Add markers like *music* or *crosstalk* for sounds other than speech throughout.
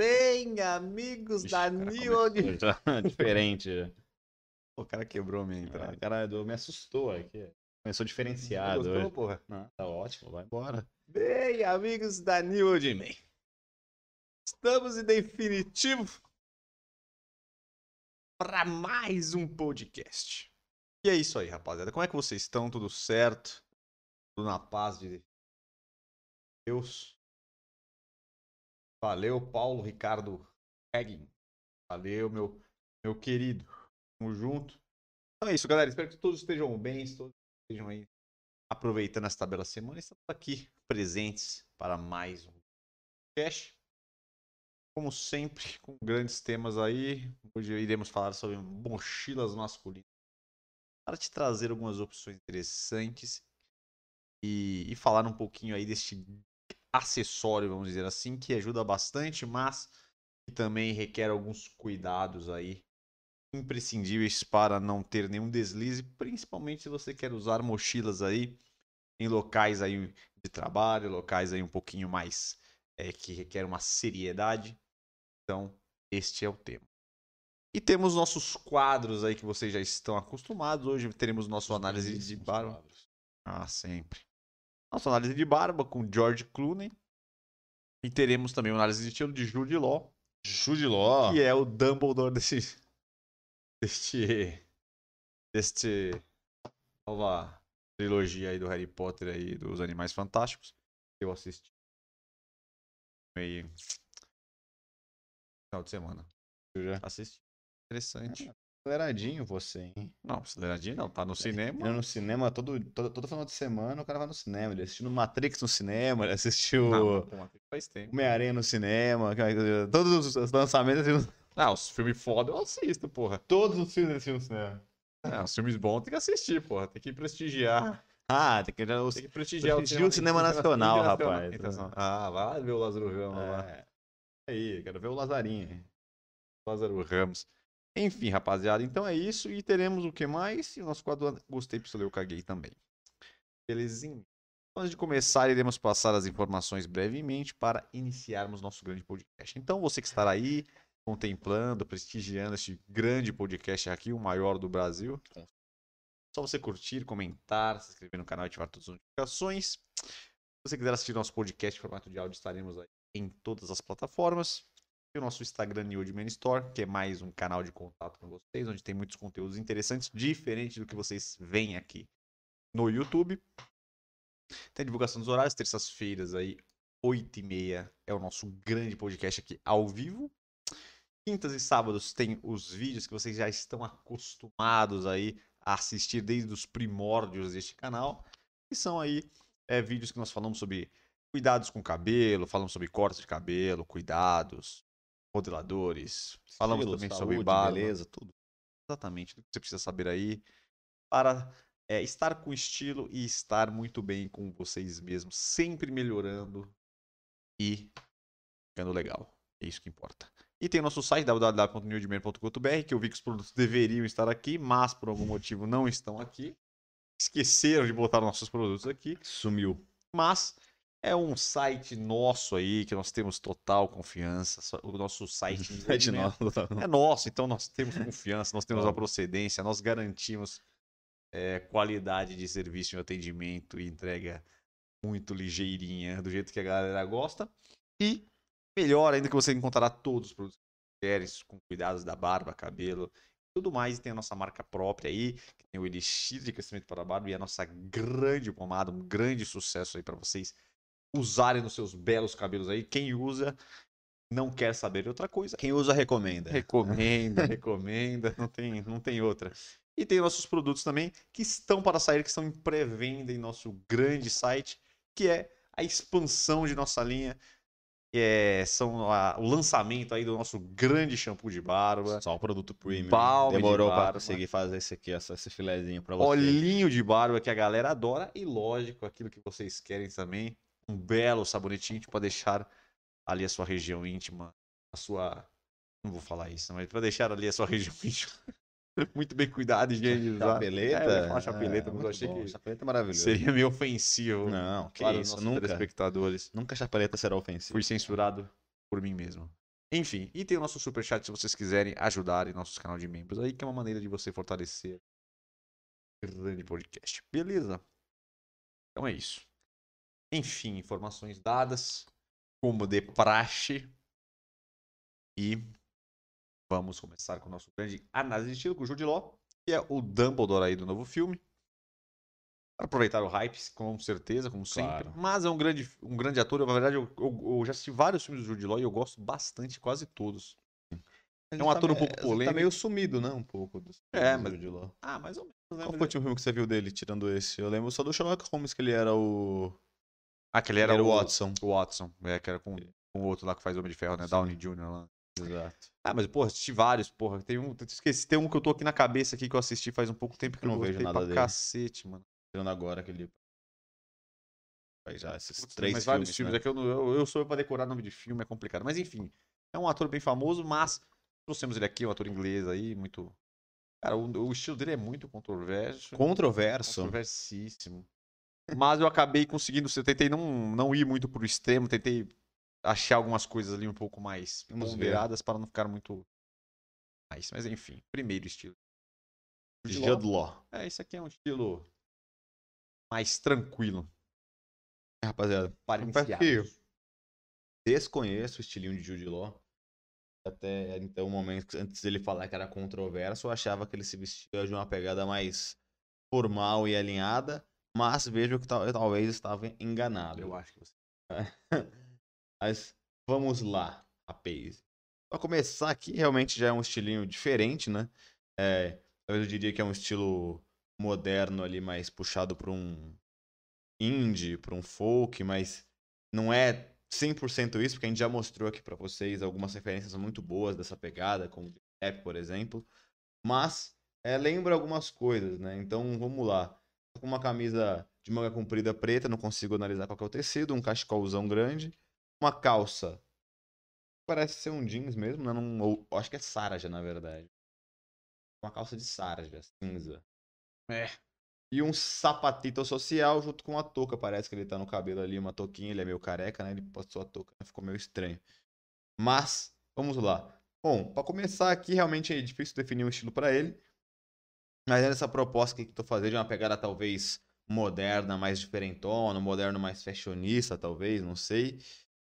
Bem, amigos Ixi, da cara, New *laughs* já Diferente. o cara quebrou minha entrada. O cara do- me assustou aqui. Começou diferenciado Gostou, hoje. porra? Não, tá ótimo, vai embora. Bem, amigos da New Old Man. Estamos em definitivo para mais um podcast. E é isso aí, rapaziada. Como é que vocês estão? Tudo certo? Tudo na paz de Deus? Valeu, Paulo Ricardo Haggin. Valeu, meu, meu querido. Tamo junto. Então é isso, galera. Espero que todos estejam bem, todos estejam aí aproveitando essa bela semana. Estamos aqui presentes para mais um podcast. Como sempre, *laughs* com grandes temas aí. Hoje iremos falar sobre mochilas masculinas. Para te trazer algumas opções interessantes e, e falar um pouquinho aí deste acessório, vamos dizer assim, que ajuda bastante, mas que também requer alguns cuidados aí imprescindíveis para não ter nenhum deslize, principalmente se você quer usar mochilas aí em locais aí de trabalho, locais aí um pouquinho mais é, que requer uma seriedade. Então, este é o tema. E temos nossos quadros aí que vocês já estão acostumados. Hoje teremos nosso análise de barba. Ah, sempre. Nossa análise de barba com George Clooney. E teremos também uma análise de estilo de Jude Law, Jude Law. que é o Dumbledore desse deste deste nova trilogia aí do Harry Potter aí dos Animais Fantásticos eu assisti meio final de semana Eu já. assisti interessante Aceleradinho você, hein? não aceleradinho não tá no cinema Indo no cinema todo, todo, todo final de semana, o cara vai no cinema. Ele assistiu Matrix no cinema, ele assistiu Homem-Aranha no cinema, todos os lançamentos. ele- ah os filmes foda eu assisto porra Todos os filmes ele assistiu no cinema. ah, os filmes bons tem que assistir porra tem que prestigiar Ah, tem que os tem que prestigiar prestigia o cinema nacional, rapaz. internacional. ah vai lá ver o Lázaro Ramos lá É. Aí, quero ver o Lazarinho. Lázaro Ramos. Enfim, rapaziada, então é isso. E teremos o que mais? E o nosso quadro Gostei, Pistolei, eu caguei também. Belezinha? Antes de começar, iremos passar as informações brevemente para iniciarmos nosso grande podcast. Então, você que estará aí contemplando, prestigiando este grande podcast aqui, o maior do Brasil, só você curtir, comentar, se inscrever no canal e ativar todas as notificações. Se você quiser assistir nosso podcast em formato de áudio, estaremos aí em todas as plataformas. E o nosso Instagram New Man Store, que é mais um canal de contato com vocês, onde tem muitos conteúdos interessantes, diferente do que vocês veem aqui no YouTube. Tem a divulgação dos horários, terças-feiras aí, 8h30 é o nosso grande podcast aqui ao vivo. Quintas e sábados tem os vídeos que vocês já estão acostumados aí a assistir desde os primórdios deste canal. E são aí é, vídeos que nós falamos sobre cuidados com o cabelo, falamos sobre cortes de cabelo, cuidados, modeladores, falamos Estilo, também sobre saúde, barba, beleza, tudo. exatamente tudo que você precisa saber aí para é, estar com estilo e estar muito bem com vocês mesmos, sempre melhorando e ficando legal. É isso que importa. E tem o nosso site www.newdman.com.br que eu vi que os produtos deveriam estar aqui, mas por algum motivo não estão aqui. Esqueceram de botar nossos produtos aqui. Sumiu. Mas é um site nosso aí, que nós temos total confiança. O nosso site *laughs* Site Newdman novo. é nosso, então nós temos confiança, nós temos a Óbvio. procedência, nós garantimos é, qualidade de serviço e atendimento e entrega muito ligeirinha, do jeito que a galera gosta. E melhor ainda que você encontrará todos os produtos que querem, com cuidados da barba, cabelo, tudo mais. E tem a nossa marca própria aí, que tem o Elixir de crescimento para a barba e a nossa grande pomada, um grande sucesso aí para vocês usarem nos seus belos cabelos aí. Quem usa não quer saber de outra coisa. Quem usa, recomenda. Recomenda, *laughs* recomenda, não tem, não tem outra. E tem nossos produtos também que estão para sair, que estão em pré-venda em nosso grande site, que é a expansão de nossa linha. É, são a- o lançamento aí do nosso grande shampoo de barba, Só o produto premium. Balme de Demorou pra barba. conseguir fazer esse aqui, essa, esse filezinho pra você. olhinho de barba que a galera adora e lógico, aquilo que vocês querem também, um belo sabonete íntimo para deixar ali a sua região íntima, a sua não vou falar isso, mas para deixar ali a sua *laughs* região íntima *laughs* muito bem cuidada e higienizada. Chapeleta? É, falar chapeleta, Ah, mas eu achei bom, que Chapeleta é maravilhoso. seria meio ofensivo Não, que os isso, nunca. telespectadores. Nunca chapeleta será ofensivo. Fui censurado por mim mesmo. Enfim, e tem o nosso superchat se vocês quiserem ajudar em nosso canal de membros aí, que é uma maneira de você fortalecer o grande podcast. Beleza? Então é isso. Enfim, informações dadas, como de praxe. E vamos começar com o nosso grande análise de estilo com o Jude Law, que é o Dumbledore aí do novo filme. Para aproveitar o hype, com certeza, como sempre. Claro. Mas é um grande, um grande ator. Na verdade, eu, eu- eu já assisti vários filmes do Jude Law e eu gosto bastante, quase todos. Ele É um ator um pouco Tá polêmico. meio sumido, né? Um pouco. É, mas- Jude Law. Ah, mais ou menos. né? Qual foi o último filme que você viu dele, tirando esse? Eu lembro só do Sherlock Holmes, que ele era o. Ah, que ele Ele era, era o Watson. O Watson, é, que era com, com o outro lá que faz Homem de Ferro, né? Sim. Downey Jr. lá. Exato. Ah, mas, porra, assisti vários, porra. Tem um, esqueci, tem um que eu tô aqui na cabeça aqui que eu assisti faz um pouco tempo que Eu eu não não vejo nada pra dele. cacete, mano. Tirando agora aquele. Faz já esses Putz, três mas filmes. vários filmes, né? é que eu, eu, eu sou pra decorar nome de filme, é complicado. Mas enfim, é um ator bem famoso, mas trouxemos ele aqui, um ator inglês aí, muito... Cara, o, o estilo dele é muito controverso. Controverso. Controversíssimo. Mas eu acabei conseguindo, eu tentei não, não ir muito pro extremo, tentei achar algumas coisas ali um pouco mais Vamos ver. ponderadas para não ficar muito... Mas, mas enfim, primeiro estilo. Jude Law. É, esse aqui é um estilo mais tranquilo. É, Rapaziada, Para confesso que desconheço o estilinho de Jude Law. Até então, o momento antes dele falar que era controverso, eu achava que ele se vestia de uma pegada mais formal e alinhada, mas vejo que tal- talvez estava enganado. Eu acho que você. *laughs* Mas vamos lá, a Pace. Pra começar aqui, realmente já é um estilinho diferente, né? É, talvez eu diria que é um estilo moderno ali, mais puxado para um indie, para um folk, mas não é 100% isso, porque a gente já mostrou aqui para vocês algumas referências muito boas dessa pegada, como rap, por exemplo. Mas é, lembra algumas coisas, né? Então vamos lá. Com uma camisa de manga comprida preta, não consigo analisar qual que é o tecido, um cachecolzão grande, uma calça. Parece ser um jeans mesmo, né? Não, ou- acho que é sarja, na verdade. Uma calça de sarja, cinza. É. E um sapatito social junto com uma touca. Parece que ele tá no cabelo ali, uma touquinha. Ele é meio careca, né? Ele passou a touca, né? ficou meio estranho. Mas, vamos lá. Bom, pra começar aqui, realmente é difícil definir um estilo pra ele. Mas essa proposta que eu tô fazendo de uma pegada talvez moderna, mais diferentona, moderno mais fashionista, talvez, não sei.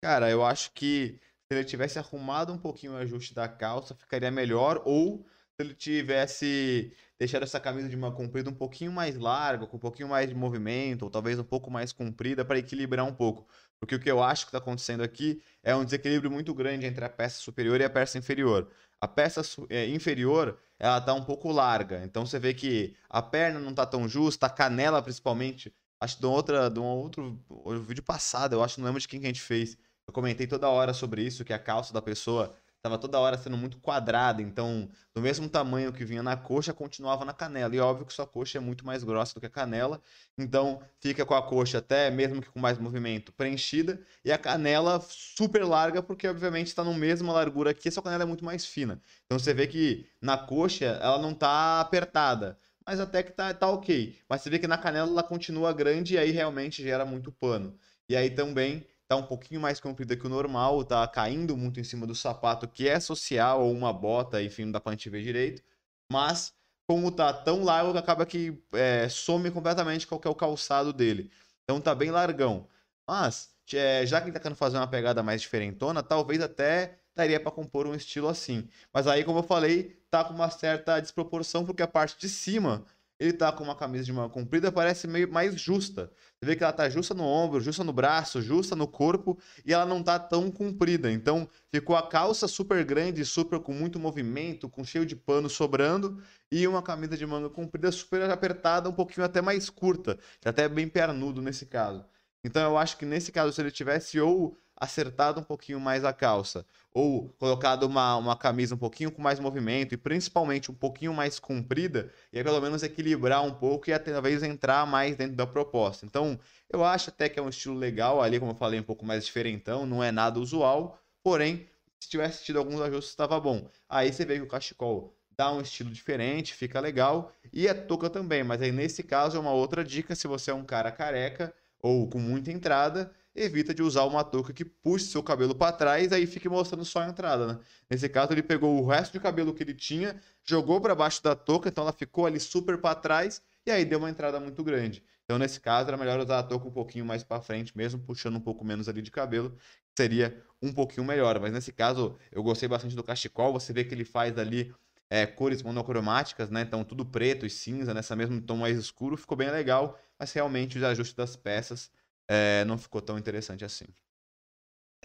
Cara, eu acho que se ele tivesse arrumado um pouquinho o ajuste da calça, ficaria melhor. Ou se ele tivesse deixado essa camisa de manga comprida um pouquinho mais larga, com um pouquinho mais de movimento, ou talvez um pouco mais comprida, para equilibrar um pouco. Porque o que eu acho que está acontecendo aqui é um desequilíbrio muito grande entre a peça superior e a peça inferior. A peça é, inferior, ela tá um pouco larga. Então você vê que a perna não tá tão justa, a canela principalmente. Acho que de, outra, de um outro vídeo passado, eu acho, não lembro de quem que a gente fez. Eu comentei toda hora sobre isso, que a calça da pessoa tava toda hora sendo muito quadrada. Então, do mesmo tamanho que vinha na coxa, continuava na canela. E óbvio que sua coxa é muito mais grossa do que a canela. Então, fica com a coxa até, mesmo que com mais movimento, preenchida. E a canela super larga, porque obviamente está na mesma largura aqui, só que a canela é muito mais fina. Então você vê que na coxa ela não tá apertada. Mas até que tá, tá ok. Mas você vê que na canela ela continua grande e aí realmente gera muito pano. E aí também tá um pouquinho mais comprida que o normal, tá caindo muito em cima do sapato, que é social, ou uma bota, enfim, não dá pra gente ver direito. Mas, como tá tão largo, acaba que é, some completamente qual que é o calçado dele. Então tá bem largão. Mas, é, já que ele tá querendo fazer uma pegada mais diferentona, talvez até daria pra compor um estilo assim. Mas aí, como eu falei, tá com uma certa desproporção, porque a parte de cima, ele tá com uma camisa de manga comprida, parece meio mais justa. Você vê que ela tá justa no ombro, justa no braço, justa no corpo, e ela não tá tão comprida. Então, ficou a calça super grande, super com muito movimento, com cheio de pano sobrando, e uma camisa de manga comprida super apertada, um pouquinho até mais curta, até é bem pernudo nesse caso. Então eu acho que nesse caso, se ele tivesse ou acertado um pouquinho mais a calça, ou colocado uma, uma camisa um pouquinho com mais movimento, e principalmente um pouquinho mais comprida, e aí pelo menos equilibrar um pouco e até talvez entrar mais dentro da proposta. Então eu acho até que é um estilo legal, ali como eu falei, um pouco mais diferentão, não é nada usual, porém, se tivesse tido alguns ajustes, estava bom. Aí você vê que o cachecol dá um estilo diferente, fica legal, e a touca também, mas aí nesse caso é uma outra dica, se você é um cara careca, ou com muita entrada, evita de usar uma touca que puxe seu cabelo para trás, aí fique mostrando só a entrada, né? Nesse caso, ele pegou o resto de cabelo que ele tinha, jogou para baixo da touca, então ela ficou ali super para trás e aí deu uma entrada muito grande. Então, nesse caso, era melhor usar a touca um pouquinho mais para frente, mesmo puxando um pouco menos ali de cabelo, seria um pouquinho melhor. Mas nesse caso, eu gostei bastante do cachecol. Você vê que ele faz ali é, cores monocromáticas, né? Então, tudo preto e cinza, nessa mesmo tom mais escuro, ficou bem legal. Mas realmente, os ajustes das peças é, não ficou tão interessante assim.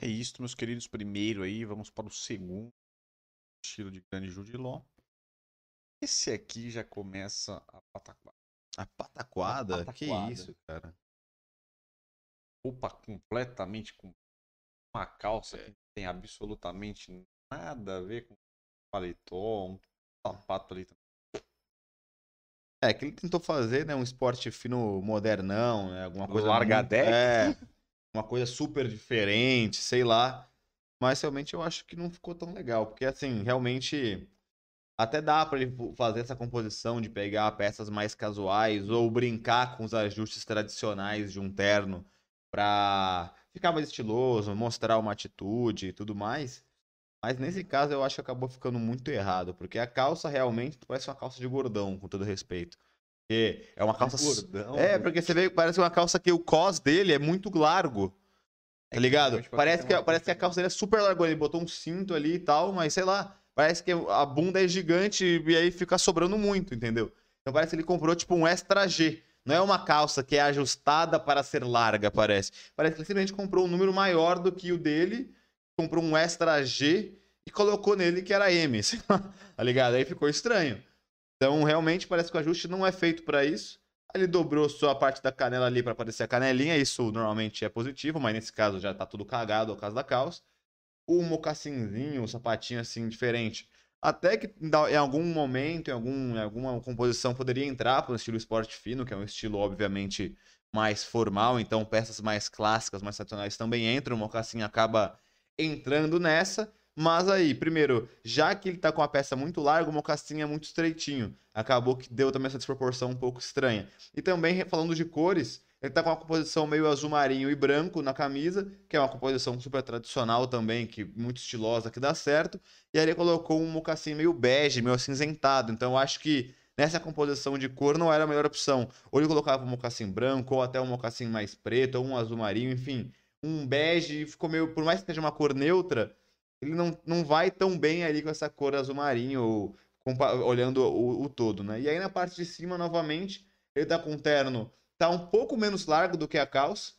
É isso, meus queridos. Primeiro aí, vamos para o segundo estilo de grande Judiló. Esse aqui já começa a pataquada. A pataquada? A Que pataquada. isso, cara? Roupa completamente com uma calça É. que não tem absolutamente nada a ver com paletó, um sapato ali também. É, que ele tentou fazer, né, um esporte fino modernão, né, alguma coisa Larga muito- deck? É, uma coisa super diferente, sei lá. Mas realmente eu acho que não ficou tão legal, porque assim, realmente até dá pra ele fazer essa composição de pegar peças mais casuais ou brincar com os ajustes tradicionais de um terno pra ficar mais estiloso, mostrar uma atitude e tudo mais. Mas nesse caso eu acho que acabou ficando muito errado, porque a calça realmente parece uma calça de gordão, com todo respeito. Porque é uma calça. Gordão, É, porque você vê que parece uma calça que o cos dele é muito largo. Tá ligado? realmente pode Parece que, parece que a calça dele é super larga. Ele botou um cinto ali e tal, mas sei lá. Parece que a bunda é gigante e aí fica sobrando muito, entendeu? Então parece que ele comprou tipo um extra G. Não é uma calça que é ajustada para ser larga, parece. Parece que ele simplesmente comprou um número maior do que o dele, comprou um extra G e colocou nele que era M, *laughs* tá ligado? Aí ficou estranho. Então, realmente, parece que o ajuste não é feito para isso. Ele dobrou só a parte da canela ali para aparecer a canelinha, isso normalmente é positivo, mas nesse caso já tá tudo cagado ao caso da calça. O mocassinzinho, o sapatinho assim diferente. Até que em algum momento, em, algum, em alguma composição, poderia entrar para o estilo esporte fino, que é um estilo, obviamente, mais formal. Então, peças mais clássicas, mais tradicionais também entram. O mocassim acaba entrando nessa. Mas aí, primeiro, já que ele tá com a peça muito larga, o mocassim é muito estreitinho. Acabou que deu também essa desproporção um pouco estranha. E também, falando de cores, ele tá com uma composição meio azul marinho e branco na camisa, que é uma composição super tradicional também, que muito estilosa, que dá certo. E aí ele colocou um mocassim meio bege, meio acinzentado. Então eu acho que nessa composição de cor não era a melhor opção. Ou ele colocava um mocassim branco, ou até um mocassim mais preto, ou um azul marinho, enfim. Um bege ficou meio, por mais que seja uma cor neutra, ele não, não vai tão bem ali com essa cor azul marinho, ou, olhando o, o todo, né? E aí na parte de cima, novamente, ele tá com um terno, tá um pouco menos largo do que a calça,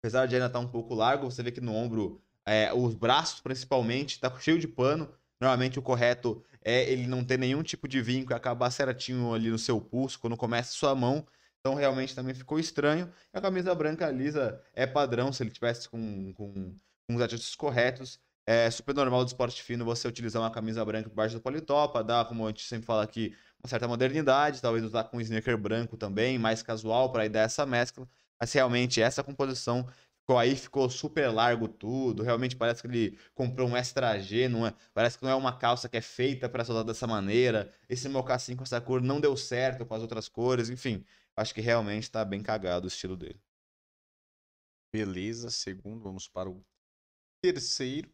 apesar de ainda estar um pouco largo, você vê que no ombro, é, os braços principalmente, tá cheio de pano. Normalmente o correto é ele não ter nenhum tipo de vinco e acabar certinho ali no seu pulso quando começa a sua mão. Então realmente também ficou estranho. E a camisa branca lisa é padrão, se ele tivesse com, com, com os ajustes corretos. É super normal do esporte fino você utilizar uma camisa branca por baixo do paletó para dar, como a gente sempre fala aqui, uma certa modernidade. Talvez usar com um sneaker branco também, mais casual, para dar essa mescla. Mas realmente essa composição ficou aí, ficou super largo tudo. Realmente parece que ele comprou um extra G, não é? Parece que não é uma calça que é feita para ser usada dessa maneira. Esse mocassim com essa cor não deu certo com as outras cores, enfim. Acho que realmente tá bem cagado o estilo dele. Beleza, segundo, vamos para o terceiro.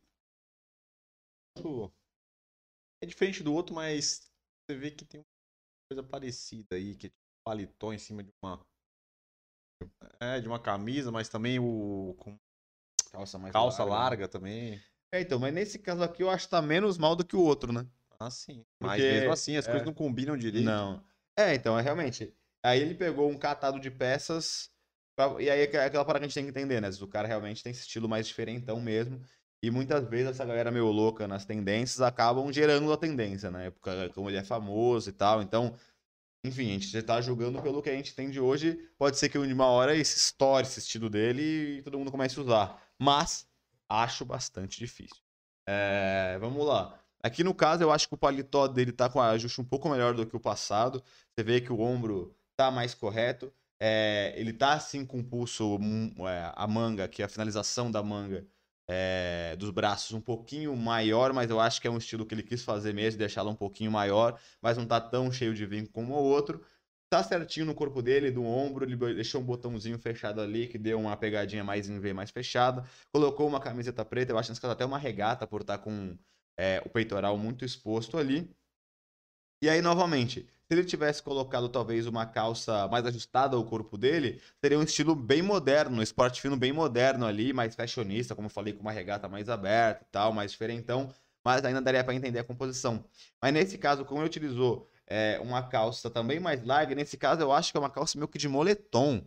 É diferente do outro, mas você vê que tem uma coisa parecida aí, que é tipo paletó em cima de uma. É, de uma camisa, mas também o. com Calça mais calça larga. larga também. É, então, mas nesse caso aqui eu acho que tá menos mal do que o outro, né? Ah, sim. Mas Porque- mesmo assim, as é. coisas não combinam direito. Não. É, então, é realmente. Aí ele pegou um catado de peças. pra- E aí é aquela parada que a gente tem que entender, né? O cara realmente tem esse estilo mais diferentão mesmo. E muitas vezes essa galera meio louca nas tendências acabam gerando a tendência, né? Porque como ele é famoso e tal. Então, enfim, a gente já tá julgando pelo que a gente tem de hoje. Pode ser que de uma hora esse estoure esse estilo dele e todo mundo comece a usar. Mas acho bastante difícil. É, vamos lá. Aqui no caso, eu acho que o paletó dele tá com ajuste um pouco melhor do que o passado. Você vê que o ombro tá mais correto. É, ele tá assim com o pulso, hum, é, a manga, que é a finalização da manga é, dos braços um pouquinho maior, mas eu acho que é um estilo que ele quis fazer mesmo, deixá-la um pouquinho maior, mas não tá tão cheio de vinco como o outro. tá certinho no corpo dele, do ombro, ele deixou um botãozinho fechado ali, que deu uma pegadinha mais em V mais fechada, colocou uma camiseta preta, eu acho caso até uma regata por estar tá com é, o peitoral muito exposto ali. E aí, novamente, se ele tivesse colocado talvez uma calça mais ajustada ao corpo dele, seria um estilo bem moderno, um esporte fino bem moderno ali, mais fashionista, como eu falei, com uma regata mais aberta e tal, mais diferentão, mas ainda daria para entender a composição. Mas nesse caso, como ele utilizou é, uma calça também mais larga. Nesse caso, eu acho que é uma calça meio que de moletom.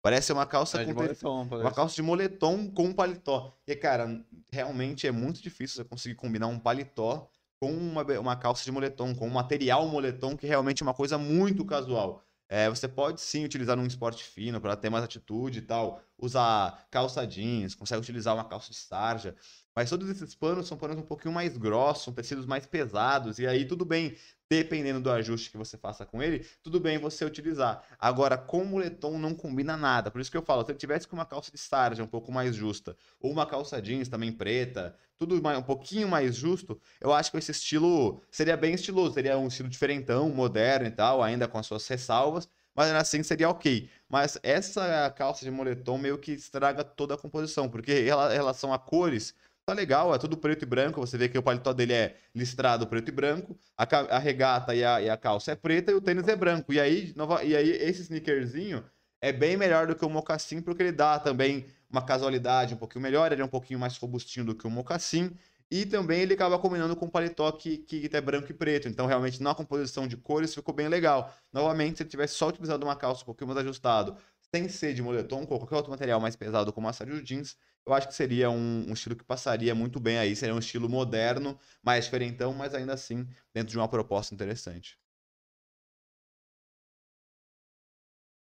Parece uma calça é com moletom, uma calça de moletom com um paletó. E cara, realmente é muito difícil você conseguir combinar um paletó com uma, uma calça de moletom, com um material moletom que realmente é uma coisa muito casual. É, você pode sim utilizar num esporte fino para ter mais atitude e tal, usar calça jeans, consegue utilizar uma calça de sarja, mas todos esses panos são panos um pouquinho mais grossos, são tecidos mais pesados, e aí tudo bem dependendo do ajuste que você faça com ele, tudo bem você utilizar. Agora, com moletom não combina nada. Por isso que eu falo, se ele tivesse com uma calça de sarja um pouco mais justa, ou uma calça jeans também preta, tudo mais, um pouquinho mais justo, eu acho que esse estilo seria bem estiloso, seria um estilo diferentão, moderno e tal, ainda com as suas ressalvas, mas assim seria ok. Mas essa calça de moletom meio que estraga toda a composição, porque em relação a cores, tá legal, é tudo preto e branco. Você vê que o paletó dele é listrado preto e branco, a, a regata e a, e a, calça é preta e o tênis é branco. E aí, nova, e aí esse sneakerzinho é bem melhor do que o mocassim, porque ele dá também uma casualidade um pouquinho melhor, ele é um pouquinho mais robustinho do que o mocassim. E também ele acaba combinando com o paletó que, que é branco e preto. Então, realmente, na composição de cores ficou bem legal. Novamente, se ele tivesse só utilizado uma calça um pouquinho mais ajustado, sem ser de moletom, ou qualquer outro material mais pesado como a de jeans, eu acho que seria um, um, estilo que passaria muito bem aí. Seria um estilo moderno, mais diferentão, mas ainda assim dentro de uma proposta interessante.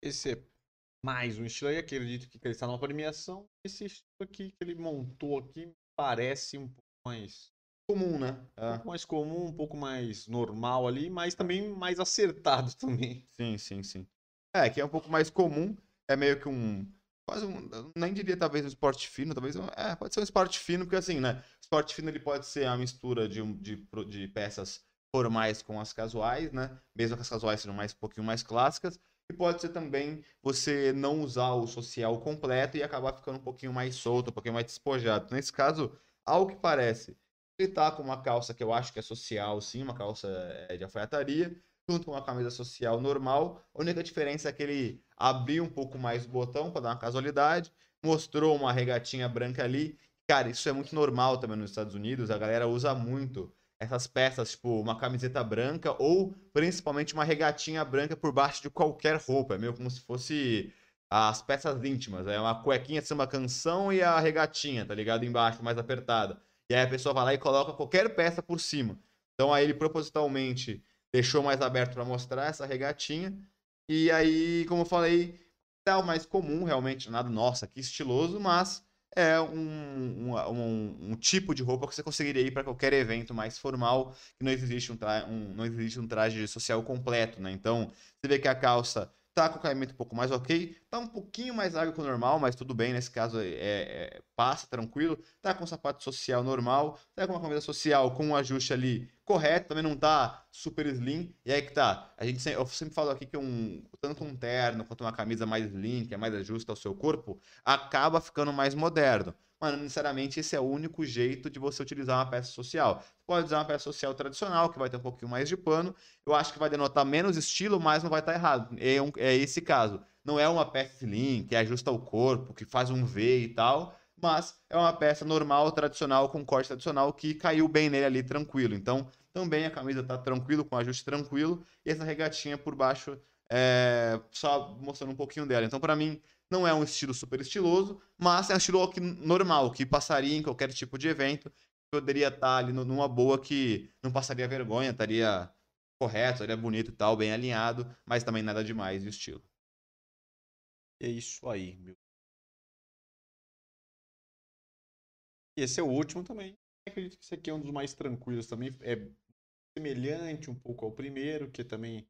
Esse é mais um estilo aí, acredito que ele está numa premiação. Esse estilo aqui que ele montou aqui parece um pouco mais comum, né? É. Um pouco mais comum, um pouco mais normal ali, mas também mais acertado *laughs* também. Sim, sim, sim. É, que é um pouco mais comum, é meio que um quase um, nem diria talvez um esporte fino, talvez um, é, pode ser um esporte fino, porque assim, né, esporte fino ele pode ser a mistura de, de, de peças formais com as casuais, né, mesmo que as casuais sejam mais um pouquinho mais clássicas, e pode ser também você não usar o social completo e acabar ficando um pouquinho mais solto, um pouquinho mais despojado. Nesse caso, ao que parece, ele tá com uma calça que eu acho que é social, sim, uma calça é, de alfaiataria, junto com uma camisa social normal. A única diferença é que ele abriu um pouco mais o botão para dar uma casualidade, mostrou uma regatinha branca ali. Cara, isso é muito normal também nos Estados Unidos, a galera usa muito essas peças, tipo uma camiseta branca ou principalmente uma regatinha branca por baixo de qualquer roupa. É meio como se fosse as peças íntimas. É uma cuequinha de uma canção e a regatinha, tá ligado? Embaixo, mais apertada. E aí a pessoa vai lá e coloca qualquer peça por cima. Então aí ele propositalmente deixou mais aberto para mostrar essa regatinha. E aí, como eu falei, é o mais comum, realmente, nada, nossa, que estiloso, mas é um, um, um, tipo de roupa que você conseguiria ir para qualquer evento mais formal, que não existe um, um, não existe um traje social completo, né? Então, você vê que a calça tá com o caimento um pouco mais ok, tá um pouquinho mais largo que o normal, mas tudo bem, nesse caso é, é, passa tranquilo, tá com sapato social normal, tá com uma camisa social com um ajuste ali correto, também não tá super slim, e aí que tá, a gente sempre, eu sempre falo aqui que um, tanto um terno quanto uma camisa mais slim, que é mais ajusta ao seu corpo, acaba ficando mais moderno mas necessariamente esse é o único jeito de você utilizar uma peça social. Você pode usar uma peça social tradicional, que vai ter um pouquinho mais de pano. Eu acho que vai denotar menos estilo, mas não vai estar errado. É, um, é esse caso. Não é uma peça slim, que ajusta o corpo, que faz um V e tal, mas é uma peça normal, tradicional, com corte tradicional, que caiu bem nele ali, tranquilo. Então, também a camisa está tranquilo, com ajuste tranquilo, e essa regatinha por baixo é, só mostrando um pouquinho dela. Então, para mim, não é um estilo super estiloso, mas é um estilo normal, que passaria em qualquer tipo de evento. Poderia estar ali numa boa que não passaria vergonha, estaria correto, estaria bonito e tal, bem alinhado, mas também nada demais de estilo. É isso aí, meu. Esse é o último também. Eu acredito que esse aqui é um dos mais tranquilos também. É semelhante um pouco ao primeiro, que é também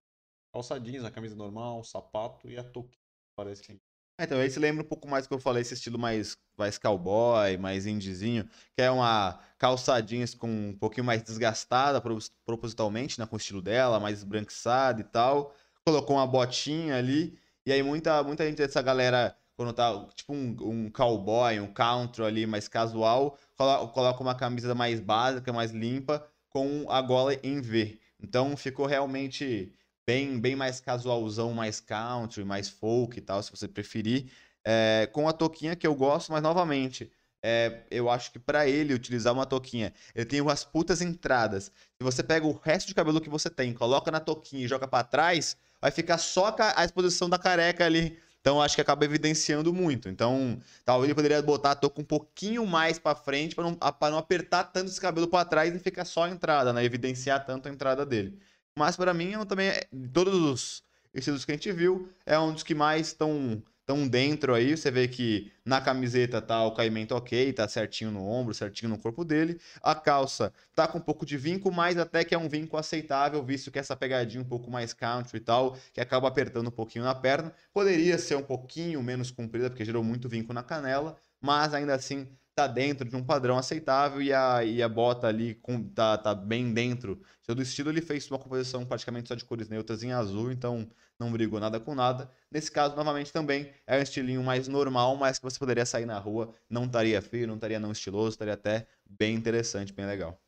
calçadinhos, a camisa normal, sapato e a touquinha. Parece que ah, então, aí se lembra um pouco mais do que eu falei, esse estilo mais, mais cowboy, mais indiezinho, que é uma calça jeans com um pouquinho mais desgastada propositalmente, né, com o estilo dela, mais esbranquiçada e tal, colocou uma botinha ali. E aí muita, muita gente dessa galera, quando tá tipo um, um cowboy, um country ali mais casual, colo- coloca uma camisa mais básica, mais limpa, com a gola em V. Então ficou realmente bem, bem mais casualzão, mais country, mais folk e tal, se você preferir. É, com a touquinha que eu gosto, mas novamente, é, eu acho que pra ele utilizar uma touquinha, ele tem umas putas entradas. Se você pega o resto de cabelo que você tem, coloca na touquinha e joga pra trás, vai ficar só a exposição da careca ali. Então acho que acaba evidenciando muito. Então, talvez ele poderia botar a touca um pouquinho mais pra frente pra não, pra não apertar tanto esse cabelo pra trás e ficar só a entrada, né? Evidenciar tanto a entrada dele. Mas pra mim, eu também, é- todos os estilos que a gente viu, é um dos que mais estão tão dentro aí. Você vê que na camiseta tá o caimento ok, tá certinho no ombro, certinho no corpo dele. A calça tá com um pouco de vinco, mas até que é um vinco aceitável, visto que essa pegadinha um pouco mais country e tal, que acaba apertando um pouquinho na perna. Poderia ser um pouquinho menos comprida, porque gerou muito vinco na canela, mas ainda assim tá dentro de um padrão aceitável e a, e a bota ali com, tá, tá bem dentro do estilo. Ele fez uma composição praticamente só de cores neutras em azul, então não brigou nada com nada. Nesse caso, novamente, também é um estilinho mais normal, mas que você poderia sair na rua, não estaria feio, não estaria não estiloso, estaria até bem interessante, bem legal.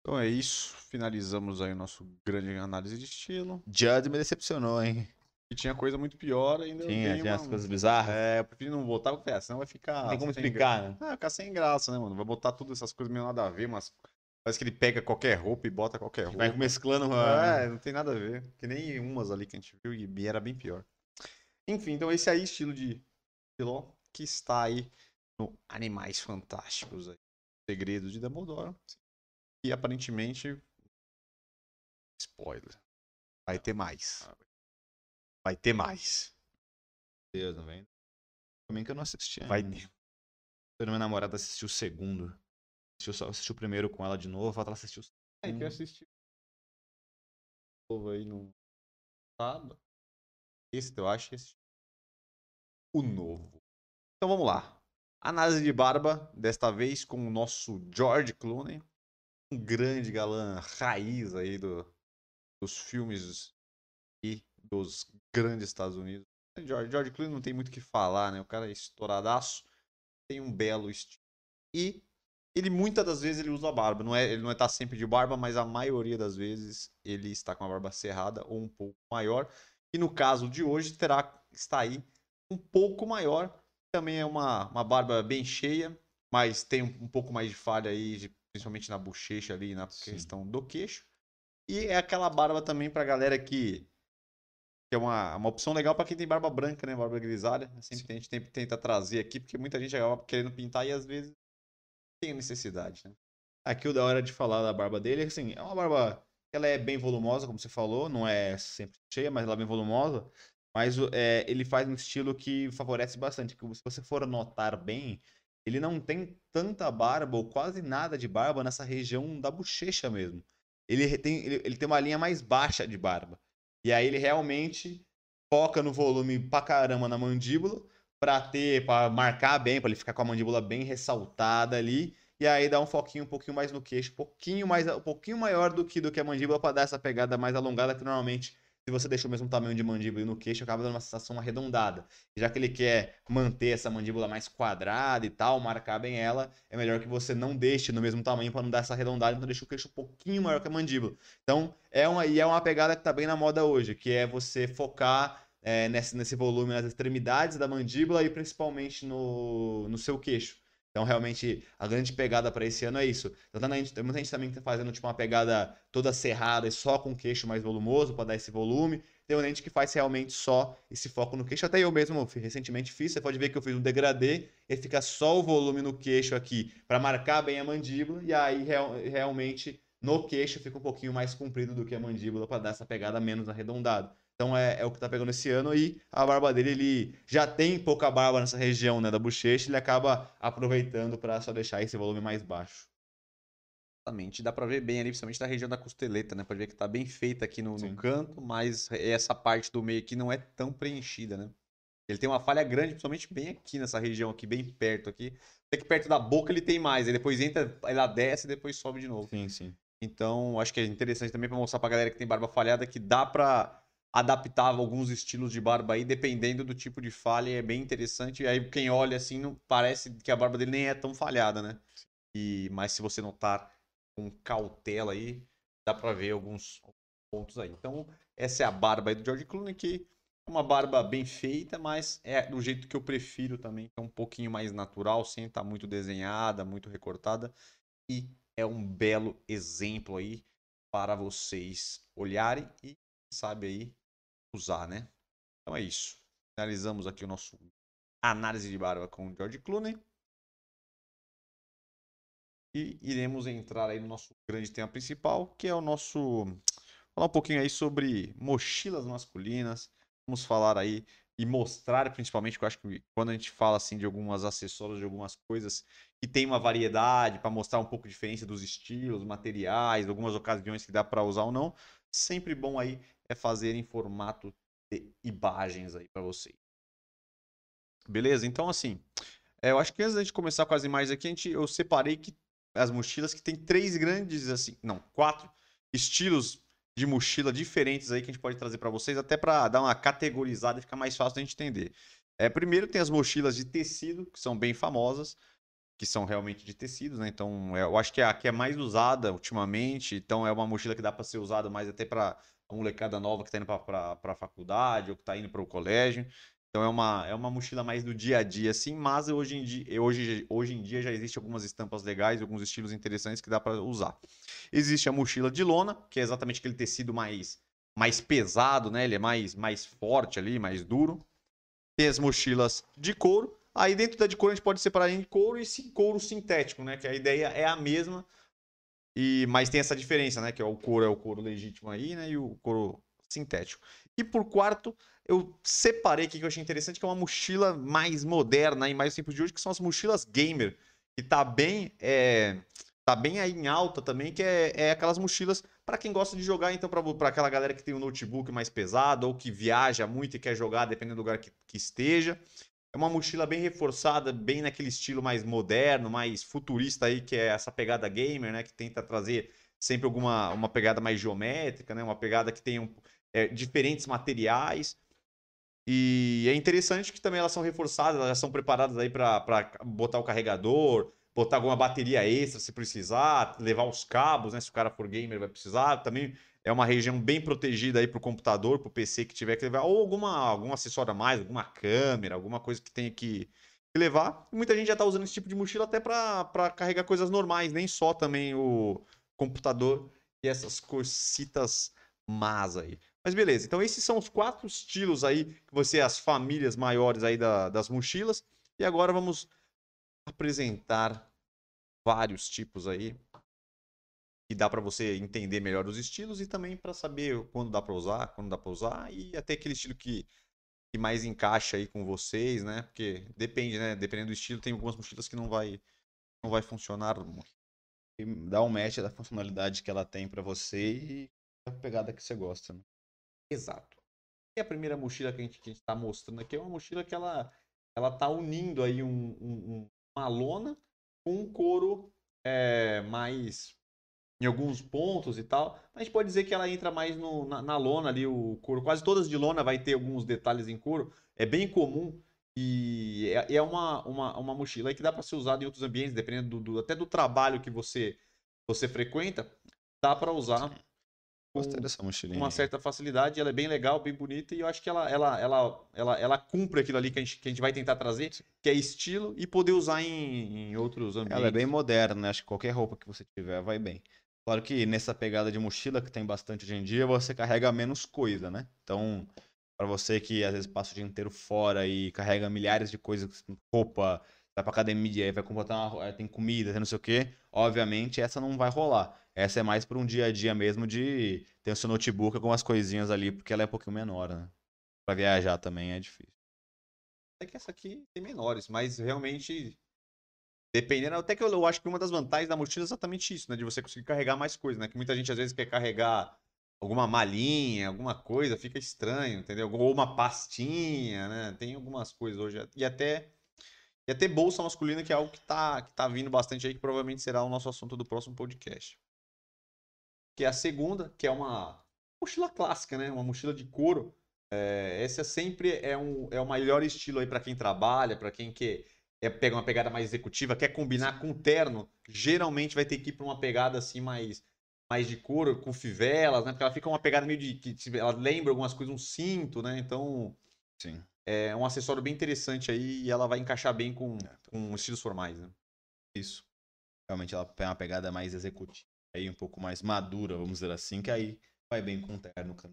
Então é isso. Finalizamos aí o nosso grande análise de estilo. Judd me decepcionou, hein? E tinha coisa muito pior ainda. Tinha, tinha uma- as coisas bizarras. É, eu prefiro não botar, porque é, senão vai ficar. não tem como explicar, né? gra- Ah, vai ficar sem graça, né, mano? Vai botar todas essas coisas meio nada a ver, mas parece que ele pega qualquer roupa e bota qualquer roupa. Vai mesclando. É, não tem nada a ver. Que nem umas ali que a gente viu e era bem pior. Enfim, então esse aí, estilo de filó, que está aí no Animais Fantásticos aí. Segredos de Dumbledore. E aparentemente. Spoiler. Vai ter mais. Vai ter mais. Deus, não vem? Também que eu não assisti. Vai ainda. ter. Quando minha namorada assistiu o segundo. Assistiu, só, assistiu o primeiro com ela de novo, ela assistiu o É, que segundo. eu assisti. Novo aí no sábado. Esse eu acho esse. O novo. Então vamos lá. Análise de barba, desta vez com o nosso George Clooney. Um grande galã raiz aí do, dos filmes e dos grandes Estados Unidos. George, George Clooney não tem muito o que falar, né? O cara é estouradaço. Tem um belo estilo. E ele muitas das vezes ele usa barba. Não é, ele não está sempre de barba, mas a maioria das vezes ele está com a barba cerrada ou um pouco maior. E no caso de hoje terá está aí um pouco maior. Também é uma, uma barba bem cheia, mas tem um, um pouco mais de falha aí, de- principalmente na bochecha ali, na Sim. questão do queixo. E é aquela barba também pra galera que, que é uma, uma opção legal pra quem tem barba branca, né? Barba grisalha. Sempre a gente tenta trazer aqui, porque muita gente acaba querendo pintar e às vezes tem necessidade, né? Aqui o da hora de falar da barba dele é que, assim, é uma barba. Ela é bem volumosa, como você falou, não é sempre cheia, mas ela é bem volumosa. Mas é, ele faz um estilo que favorece bastante. Que se você for notar bem, ele não tem tanta barba ou quase nada de barba nessa região da bochecha mesmo. Ele tem, ele, ele tem uma linha mais baixa de barba. E aí ele realmente foca no volume pra caramba na mandíbula pra ter, pra marcar bem, pra ele ficar com a mandíbula bem ressaltada ali. E aí dá um foquinho um pouquinho mais no queixo, um pouquinho mais, um pouquinho maior do que do que a mandíbula pra dar essa pegada mais alongada que normalmente se você deixa o mesmo tamanho de mandíbula no queixo, acaba dando uma sensação arredondada. Já que ele quer manter essa mandíbula mais quadrada e tal, marcar bem ela, é melhor que você não deixe no mesmo tamanho para não dar essa arredondada, então deixa o queixo um pouquinho maior que a mandíbula. Então, é uma, e é uma pegada que tá bem na moda hoje, que é você focar é, nesse, nesse volume nas extremidades da mandíbula e principalmente no, no seu queixo. Então, realmente, a grande pegada para esse ano é isso. Então, tá gente- tem muita gente também que tá fazendo tipo, uma pegada toda cerrada e só com queixo mais volumoso para dar esse volume. Tem gente que faz realmente só esse foco no queixo. Até eu mesmo recentemente fiz. Você pode ver que eu fiz um degradê e fica só o volume no queixo aqui para marcar bem a mandíbula. E aí, real- realmente, no queixo fica um pouquinho mais comprido do que a mandíbula para dar essa pegada menos arredondada. Então é, é o que tá pegando esse ano e a barba dele, ele já tem pouca barba nessa região, né, da bochecha, ele acaba aproveitando para só deixar esse volume mais baixo. Exatamente. Dá pra ver bem ali, principalmente da região da costeleta, né? Pode ver que tá bem feita aqui no, no canto, mas essa parte do meio aqui não é tão preenchida, né? Ele tem uma falha grande, principalmente bem aqui nessa região aqui, bem perto aqui. Até que perto da boca ele tem mais, aí depois entra, ela desce e depois sobe de novo. Sim, sim. Então, acho que é interessante também pra mostrar pra galera que tem barba falhada que dá pra adaptar alguns estilos de barba aí, dependendo do tipo de falha, é bem interessante. E aí quem olha assim, não parece que a barba dele nem é tão falhada, né? E, mas se você notar com cautela aí, dá para ver alguns pontos aí. Então, essa é a barba aí do George Clooney, que é uma barba bem feita, mas é do jeito que eu prefiro também, é um pouquinho mais natural, sem estar muito desenhada, muito recortada. E é um belo exemplo aí para vocês olharem e, sabe aí, usar, né? Então é isso. Finalizamos aqui o nosso análise de barba com o George Clooney. E iremos entrar aí no nosso grande tema principal, que é o nosso falar um pouquinho aí sobre mochilas masculinas. Vamos falar aí e mostrar principalmente, que eu acho que quando a gente fala assim de algumas acessórios, de algumas coisas que tem uma variedade para mostrar um pouco a diferença dos estilos, materiais, algumas ocasiões que dá para usar ou não, sempre bom aí é fazer em formato de imagens aí para vocês. Beleza? Então assim, é, eu acho que antes da gente começar com as imagens aqui, a gente, eu separei que as mochilas que tem três grandes assim, não, quatro estilos de mochila diferentes aí que a gente pode trazer para vocês, até para dar uma categorizada e ficar mais fácil de a gente entender. É, primeiro tem as mochilas de tecido, que são bem famosas, que são realmente de tecidos, né? Então, é, eu acho que é a que é mais usada ultimamente, então é uma mochila que dá para ser usada mais até para a molecada nova que está indo para a faculdade ou que está indo para o colégio. Então é uma, é uma mochila mais do dia a dia, assim, mas hoje em dia, hoje, hoje em dia já existem algumas estampas legais, alguns estilos interessantes que dá para usar. Existe a mochila de lona, que é exatamente aquele tecido mais, mais pesado, né? Ele é mais, mais forte ali, mais duro. Tem as mochilas de couro. Aí dentro da de couro a gente pode separar em couro e couro sintético, né? Que a ideia é a mesma, e mas tem essa diferença, né? Que é o couro é o couro legítimo aí, né? E o couro sintético. E por quarto, eu separei aqui que eu achei interessante, que é uma mochila mais moderna e mais simples de hoje, que são as mochilas gamer. Que tá bem, é, tá bem aí em alta também, que é, é aquelas mochilas para quem gosta de jogar, então para aquela galera que tem um notebook mais pesado ou que viaja muito e quer jogar, dependendo do lugar que, que esteja. É uma mochila bem reforçada, bem naquele estilo mais moderno, mais futurista aí, que é essa pegada gamer, né? Que tenta trazer sempre alguma uma pegada mais geométrica, né? Uma pegada que tenha um, é, diferentes materiais. E é interessante que também elas são reforçadas, elas são preparadas aí para botar o carregador, botar alguma bateria extra se precisar, levar os cabos, né? Se o cara for gamer vai precisar. Também é uma região bem protegida aí para o computador, para o PC que tiver que levar, ou alguma, algum acessório a mais, alguma câmera, alguma coisa que tenha que, levar. E muita gente já está usando esse tipo de mochila até para carregar coisas normais, nem só também o computador e essas cositas más aí. Mas beleza, então esses são os quatro estilos aí que você, as famílias maiores aí da, das mochilas. E agora vamos apresentar vários tipos aí que dá para você entender melhor os estilos e também para saber quando dá para usar, quando dá para usar e até aquele estilo que, que mais encaixa aí com vocês, né? Porque depende, né? Dependendo do estilo, tem algumas mochilas que não vai não vai funcionar. E dá um match da funcionalidade que ela tem para você e a pegada que você gosta, né? Exato. E a primeira mochila que a gente está mostrando aqui é uma mochila que ela, ela tá unindo aí um, um, uma lona com um couro é, mais em alguns pontos e tal. A gente pode dizer que ela entra mais no, na, na, lona ali, o couro. Quase todas de lona vai ter alguns detalhes em couro. É bem comum e é, é uma, uma, uma mochila que dá para ser usada em outros ambientes, dependendo do, do, até do trabalho que você, você frequenta. Dá para usar Gostei dessa mochilinha. Com uma certa facilidade, ela é bem legal, bem bonita, e eu acho que ela, ela, ela, ela, ela cumpre aquilo ali que a, gente, que a gente vai tentar trazer, que é estilo, e poder usar em, em outros ambientes. Ela é bem moderna, né? Acho que qualquer roupa que você tiver vai bem. Claro que nessa pegada de mochila, que tem bastante hoje em dia, você carrega menos coisa, né? Então, para você que às vezes passa o dia inteiro fora e carrega milhares de coisas, roupa, vai pra academia, vai comprar uma, tem comida, tem não sei o quê, obviamente essa não vai rolar. Essa é mais para um dia a dia mesmo de ter o seu notebook com umas coisinhas ali, porque ela é um pouquinho menor, né? Pra viajar também é difícil. É que essa aqui tem menores, mas realmente, dependendo, até que eu, eu acho que uma das vantagens da mochila é exatamente isso, né? De você conseguir carregar mais coisas, né? Que muita gente às vezes quer carregar alguma malinha, alguma coisa, fica estranho, entendeu? Ou uma pastinha, né? Tem algumas coisas hoje. E até e até bolsa masculina, que é algo que tá, que tá vindo bastante aí, que provavelmente será o nosso assunto do próximo podcast. Que é a segunda, que é uma, mochila clássica, né? Uma mochila de couro. É, essa sempre é, um, é o melhor estilo aí para quem trabalha, para quem quer é, pega uma pegada mais executiva, quer combinar com terno, geralmente vai ter que ir para uma pegada assim mais mais de couro, com fivelas, né? Porque ela fica uma pegada meio de que ela lembra algumas coisas, um cinto, né? Então, Sim. é um acessório bem interessante aí e ela vai encaixar bem com, com estilos formais, né? Isso. Realmente ela tem uma pegada mais executiva. Aí um pouco mais madura, vamos dizer assim, que aí vai bem com o terno, com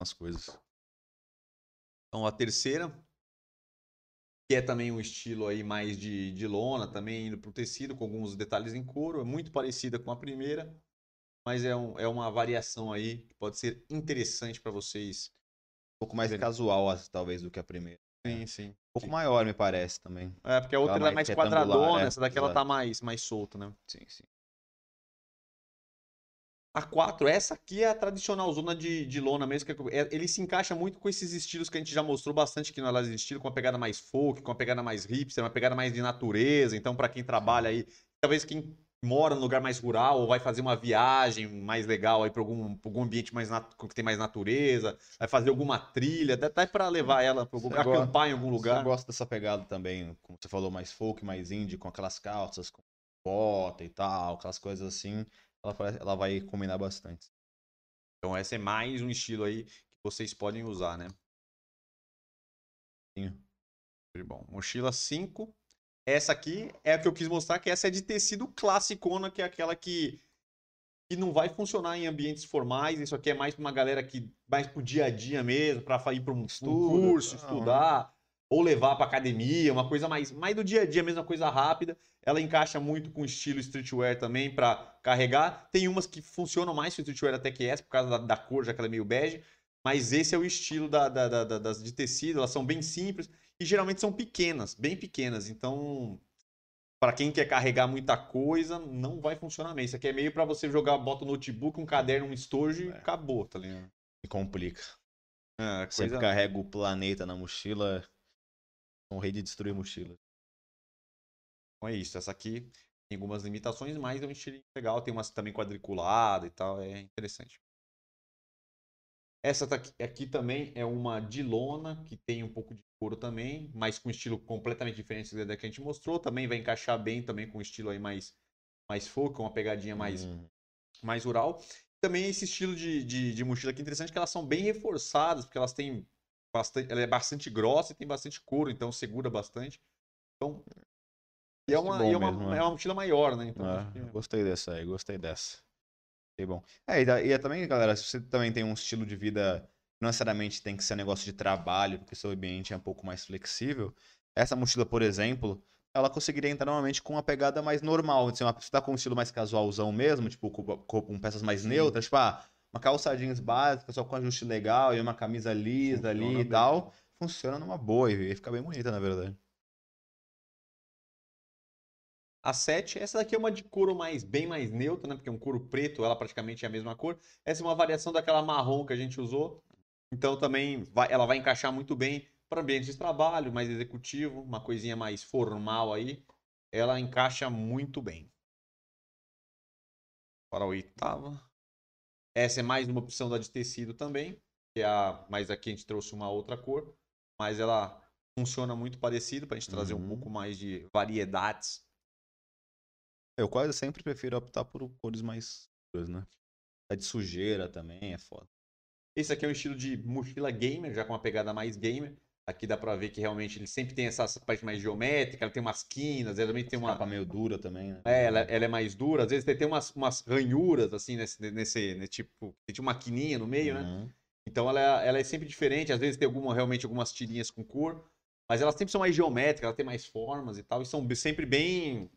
as coisas. Então a terceira, que é também um estilo aí mais de, de lona, também indo para o tecido, com alguns detalhes em couro, é muito parecida com a primeira, mas é, um, é uma variação aí que pode ser interessante para vocês. Um pouco mais casual, talvez, do que a primeira. Sim, sim. Um pouco maior, me parece, também. É, porque a outra é mais retangular, quadradona, é, essa daqui ela tá mais, mais solta, né? Sim, sim. A 4, essa aqui é a tradicional zona de, de lona mesmo. Que é- ele se encaixa muito com esses estilos que a gente já mostrou bastante aqui no Elas de Estilo, com uma pegada mais folk, com uma pegada mais hipster, uma pegada mais de natureza. Então, para quem trabalha aí, talvez quem mora num lugar mais rural ou vai fazer uma viagem mais legal aí para algum, pra algum ambiente mais que tem mais natureza, vai fazer alguma trilha, até para levar ela para algum Você gosta- acampar em algum lugar. Eu gosto dessa pegada também, como você falou, mais folk, mais indie, com aquelas calças, com bota e tal, aquelas coisas assim. Ela, ela vai combinar bastante. Então, essa é mais um estilo aí que vocês podem usar, né? Bom. Mochila 5. Essa aqui é a que eu quis mostrar, que essa é de tecido classicona, que é aquela que, que não vai funcionar em ambientes formais. Isso aqui é mais para uma galera que mais pro dia a dia mesmo, para ir para um, um curso, tal, estudar, ou levar para academia, uma coisa mais, mais do dia a dia, mesmo uma coisa rápida. Ela encaixa muito com estilo streetwear também para carregar. Tem umas que funcionam mais com streetwear até que essa, por causa da, da cor, já que ela é meio bege. Mas esse é o estilo da, da- da- da- das de tecido, elas são bem simples e geralmente são pequenas, bem pequenas. Então, para quem quer carregar muita coisa, não vai funcionar bem. Isso aqui é meio para você jogar, bota um notebook, um caderno, um estojo e É. acabou, tá ligado? E complica. É, Sempre coisa... carrega o planeta na mochila. Um rei de destruir mochila. Então é isso. Essa aqui tem algumas limitações, mas é um estilo legal. Tem umas também quadriculada e tal, é interessante. Essa tá aqui, aqui também é uma de lona, que tem um pouco de couro também, mas com estilo completamente diferente da que a gente mostrou. Também vai encaixar bem também com o estilo aí mais, mais folk, uma pegadinha mais, Hum, mais rural. Também esse estilo de, de, de mochila aqui é interessante, que elas são bem reforçadas, porque elas têm bastante, ela é bastante grossa e tem bastante couro, então segura bastante. Então, e é uma, e é uma, mesmo, né? é uma mochila maior, né? Então, ah, que- Gostei dessa aí, gostei dessa. Achei bom. É, e, e é também, galera, se você também tem um estilo de vida, não necessariamente tem que ser um negócio de trabalho, porque seu ambiente é um pouco mais flexível. Essa mochila, por exemplo, ela conseguiria entrar normalmente com uma pegada mais normal. Assim, uma, você tá com um estilo mais casualzão mesmo, tipo, com, com- peças mais Sim. neutras, tipo, ah, uma calça jeans básica, só com ajuste legal, e uma camisa lisa ali Funciona e bem. tal. Funciona numa boa e fica bem bonita, na verdade. A 7, essa daqui é uma de couro mais, bem mais neutra, né? Porque é um couro preto, ela praticamente é a mesma cor. Essa é uma variação daquela marrom que a gente usou. Então também vai, ela vai encaixar muito bem para ambiente de trabalho, mais executivo, uma coisinha mais formal aí. Ela encaixa muito bem. Para a oitava. Essa é mais uma opção da de tecido também, que é a, mas aqui a gente trouxe uma outra cor, mas ela funciona muito parecido para a gente trazer um Uhum. pouco mais de variedades. Eu quase sempre prefiro optar por cores mais escuras, né? A de sujeira também é foda. Esse aqui é um estilo de mochila gamer, já com uma pegada mais gamer. Aqui dá pra ver que realmente ele sempre tem essa parte mais geométrica, ela tem umas quinas, geralmente tem uma. Capa meio dura também, né? É, ela, ela é mais dura, às vezes tem, umas, umas ranhuras, assim, nesse, nesse, nesse tipo. Tem tipo uma quininha no meio, né? Uhum. Então ela, é- ela é sempre diferente, às vezes tem alguma, realmente algumas tirinhas com cor, mas elas sempre são mais geométricas, ela tem mais formas e tal, e são sempre bem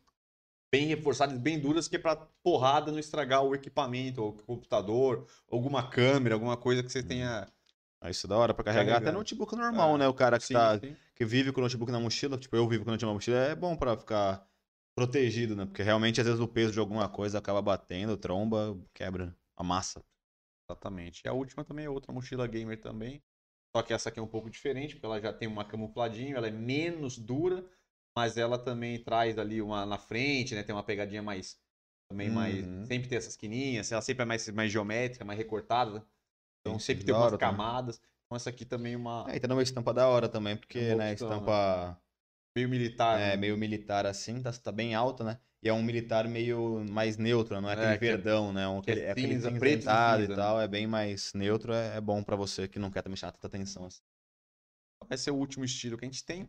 bem reforçadas, bem duras, que é pra porrada não estragar o equipamento, ou o computador, alguma câmera, alguma coisa que você tenha. Ah, Isso é da hora pra carregar. Carregar. Até notebook normal, É. né? O cara que, Sim, tá, sim. que vive com o notebook na mochila, tipo, eu vivo com o notebook na mochila, é bom pra ficar protegido, né? Porque realmente, às vezes, o peso de alguma coisa acaba batendo, tromba, quebra, amassa. Exatamente. E a última também é outra mochila gamer também. Só que essa aqui é um pouco diferente, porque ela já tem uma camufladinho, ela é menos dura, mas ela também traz ali uma na frente, né? Tem uma pegadinha mais. Também mais. Uhum. Sempre tem essas quininhas, ela sempre é mais, mais geométrica, mais recortada. Então sempre tem algumas hora também. camadas. Então essa aqui também é uma É, e tá numa estampa da hora também, porque, É uma né, opção, né? estampa meio militar. é, né? meio militar assim, tá, tá bem alta, né? E é um militar meio mais neutro, não é É, aquele que é- verdão, né? Um, que é aquele, é aquele cinza, preto e cinzentado e cinza, tal, é bem mais neutro, é, é bom pra você que não quer também chamar tanta atenção assim. Vai ser o último estilo que a gente tem.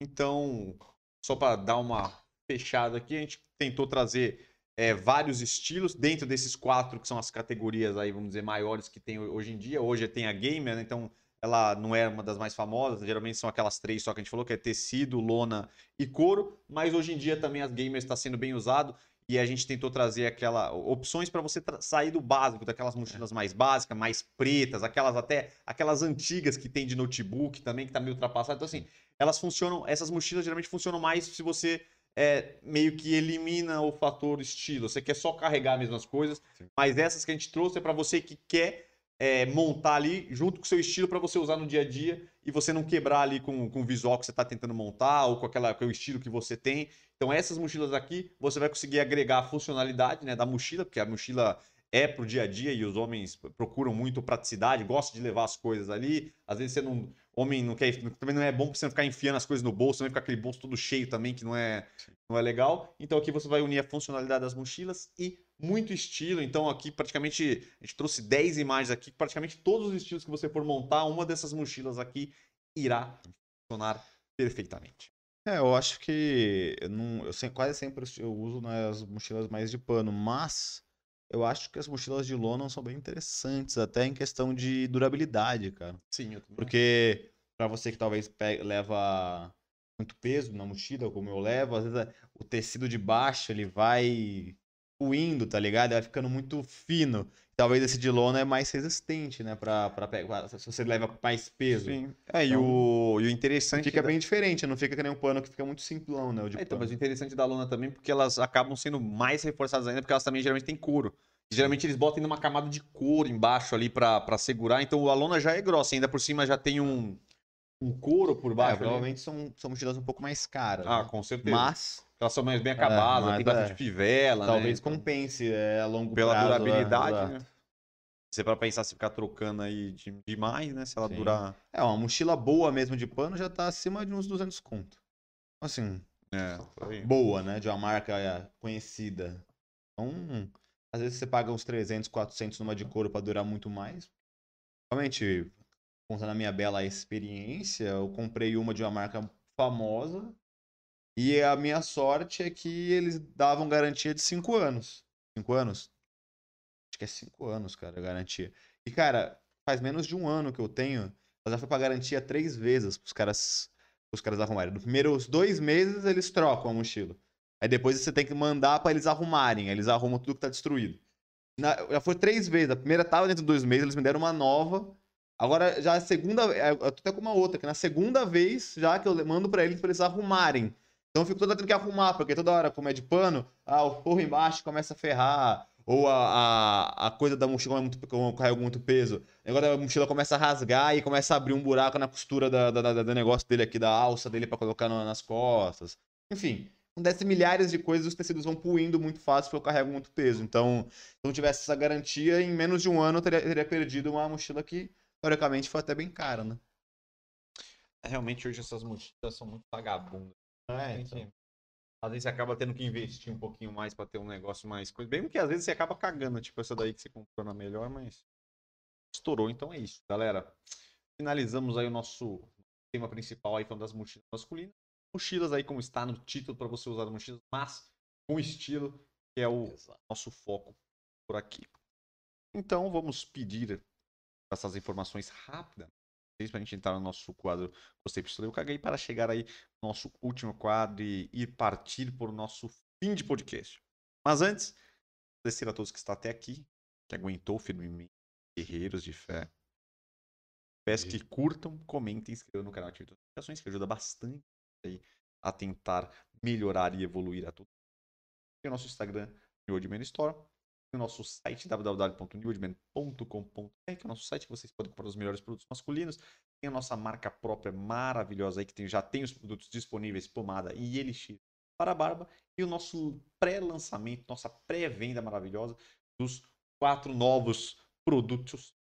Então, só para dar uma fechada aqui, a gente tentou trazer é, vários estilos dentro desses quatro que são as categorias aí, vamos dizer, maiores que tem hoje em dia. Hoje tem a gamer, né? então ela não é uma das mais famosas, geralmente são aquelas três só que a gente falou, que é tecido, lona e couro, mas hoje em dia também as gamers está sendo bem usado e a gente tentou trazer aquela opções para você sair do básico, daquelas mochilas mais básicas, mais pretas, aquelas até aquelas antigas que tem de notebook também que tá meio ultrapassado. Então assim, elas funcionam, essas mochilas geralmente funcionam mais se você é, meio que elimina o fator estilo. Você quer só carregar as mesmas coisas, Sim. mas essas que a gente trouxe é para você que quer é, montar ali junto com o seu estilo para você usar no dia a dia e você não quebrar ali com, com o visual que você está tentando montar ou com, aquela, com o estilo que você tem. Então essas mochilas aqui você vai conseguir agregar a funcionalidade né, da mochila, porque a mochila é pro dia a dia e os homens procuram muito praticidade, gostam de levar as coisas ali. Às vezes você não, homem não quer, também não é bom pra você não ficar enfiando as coisas no bolso, também ficar aquele bolso todo cheio também que não é, não é legal. Então aqui você vai unir a funcionalidade das mochilas e muito estilo. Então aqui praticamente a gente trouxe 10 imagens aqui, praticamente todos os estilos que você for montar, uma dessas mochilas aqui irá funcionar perfeitamente. É, eu acho que eu, não, eu quase sempre eu uso né, as mochilas mais de pano, mas eu acho que as mochilas de lona são bem interessantes, até em questão de durabilidade, cara. Sim, eu também. Porque pra você que talvez pe- leva muito peso na mochila, como eu levo, às vezes é- o tecido de baixo ele vai ruindo, tá ligado? Vai ficando muito fino. Talvez esse de lona é mais resistente, né? Pra, pra pegar. Se você leva mais peso. Sim. É, e, Então, o, e o interessante Fica da- bem diferente, não fica que nem um pano que fica muito simplão, né? O de É, então, mas o interessante da lona também, porque elas acabam sendo mais reforçadas ainda, porque elas também geralmente têm couro. E, geralmente eles botam ainda uma camada de couro embaixo ali pra, pra segurar, então a lona já é grossa, ainda por cima já tem um, um couro por É, baixo. ali. provavelmente são, são mochilas um pouco mais caras. Ah, né? com certeza. Mas Elas são mais bem acabadas, mas tem bastante é. fivela, né? talvez Então, compense é, a longo Pela prazo. é, durabilidade, exato. né? Você para pensar se ficar trocando aí de- demais, né? Se ela Sim. durar. É, uma mochila boa mesmo de pano já tá acima de uns 200 conto. Assim, É, boa, né? De uma marca é, conhecida. Então, às vezes você paga uns 300, 400 numa de couro pra durar muito mais. Realmente, contando a minha bela experiência, eu comprei uma de uma marca famosa e a minha sorte é que eles davam garantia de 5 anos. 5 anos? Acho que é 5 anos, cara, a garantia. E, cara, faz menos de um ano que eu tenho, ela já foi pra garantia três vezes pros caras, pros caras arrumarem. Nos primeiros dois meses eles trocam a mochila. Aí depois você tem que mandar pra eles arrumarem. Eles arrumam tudo que tá destruído. Na- já foi três vezes. A primeira tava dentro de dois meses, eles me deram uma nova. Agora, já a segunda. é, Eu tô até com uma outra, que na segunda vez, já que eu mando pra eles pra eles arrumarem. Então eu fico toda tendo que arrumar, porque toda hora, como é de pano, ah, o forro embaixo começa a ferrar. Ou a, a, a coisa da mochila é muito, carrego muito peso. Agora a mochila começa a rasgar e começa a abrir um buraco na costura da, da- da- do negócio dele aqui, da alça dele pra colocar no- nas costas. Enfim, acontece milhares de coisas, os tecidos vão puindo muito fácil porque eu carrego muito peso. Então, se não tivesse essa garantia, em menos de um ano eu teria, teria perdido uma mochila que, teoricamente, foi até bem cara, né? Realmente hoje essas mochilas são muito vagabundas. É, Tem que- Às vezes você acaba tendo que investir um pouquinho mais pra ter um negócio mais coisa. Bem que às vezes você acaba cagando, tipo essa daí que você comprou na melhor, mas estourou. Então é isso, galera. Finalizamos aí o nosso tema principal aí falando das mochilas masculinas. Mochilas aí como está no título para você usar mochilas, mas com estilo, que é o nosso foco por aqui. Então vamos pedir essas informações rápidas para a gente entrar no nosso quadro Gostei, Pistolei, eu caguei para chegar aí no nosso último quadro e ir partir para o nosso fim de podcast. Mas antes, agradecer a todos que estão até aqui, que aguentou firmemente, guerreiros de fé. Peço que curtam, comentem, inscrevam no canal, ativem as notificações, que ajuda bastante aí a tentar melhorar e evoluir a tudo. Tem o nosso Instagram, New Old Man Store. O nosso site, www.newoldman.com.br, que é o nosso site que vocês podem comprar os melhores produtos masculinos. Tem a nossa marca própria maravilhosa aí, que tem, já tem os produtos disponíveis, pomada e elixir para a barba. E o nosso pré-lançamento, nossa pré-venda maravilhosa dos quatro novos produtos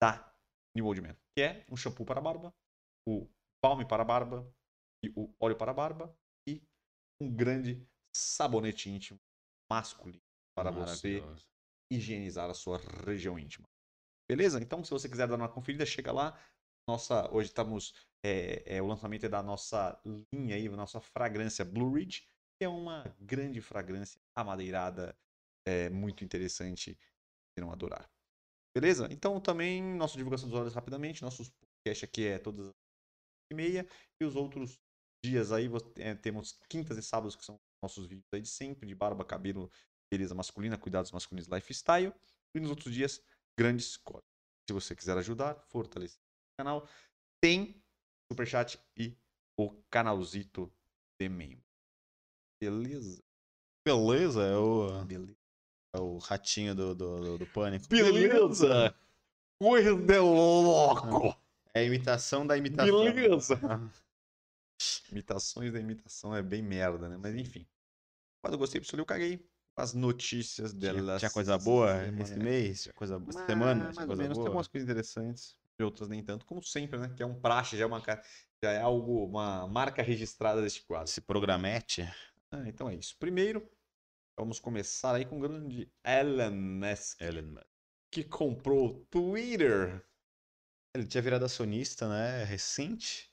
da New Old Man, que é um shampoo para barba, o balme para barba e o óleo para barba e um grande sabonete íntimo masculino para você higienizar a sua região íntima. Beleza? Então, se você quiser dar uma conferida, chega lá. Nossa, hoje estamos. É, é, o lançamento é da nossa linha aí, a nossa fragrância Blue Ridge, que é uma grande fragrância amadeirada, é, muito interessante, irão adorar. Beleza? Então, também, nossa divulgação dos olhos rapidamente. Nossos podcast aqui é todas as e meia. E os outros dias aí, é, temos quintas e sábados, que são nossos vídeos aí de sempre, de barba, cabelo, beleza masculina, cuidados masculinos, lifestyle. E nos outros dias, grandes cortes. Se você quiser ajudar, fortalecer o canal, tem superchat e o canalzito de membro. Beleza? Beleza, é o, Beleza. é o ratinho do, do, do, do pânico. Beleza! Coisa de louco! É a imitação da imitação. Beleza! *laughs* Imitações da imitação é bem merda, né? Mas enfim. Quando eu gostei, eu caguei. As notícias Tinha, delas. tinha coisa boa esse mês? Tinha coisa boa essa semana? Mais Tinha ou coisa menos, tem boa? algumas coisas interessantes. E outras nem tanto, como sempre, né? Que é um praxe, já é, uma, já é algo, uma marca registrada deste quadro. Esse programete. Ah, então é isso. Primeiro, vamos começar aí com o grande Elon Musk, Elon Musk. que comprou o Twitter. Ele tinha virado acionista, né? Recente.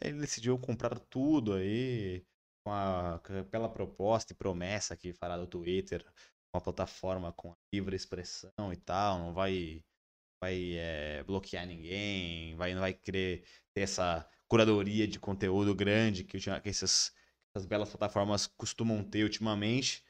Ele decidiu comprar tudo aí. Com a, pela proposta e promessa que fará do Twitter. Uma plataforma com livre expressão e tal. Não vai, vai eh, bloquear ninguém. Vai, não vai querer ter essa curadoria de conteúdo grande que, que essas, essas belas plataformas costumam ter ultimamente.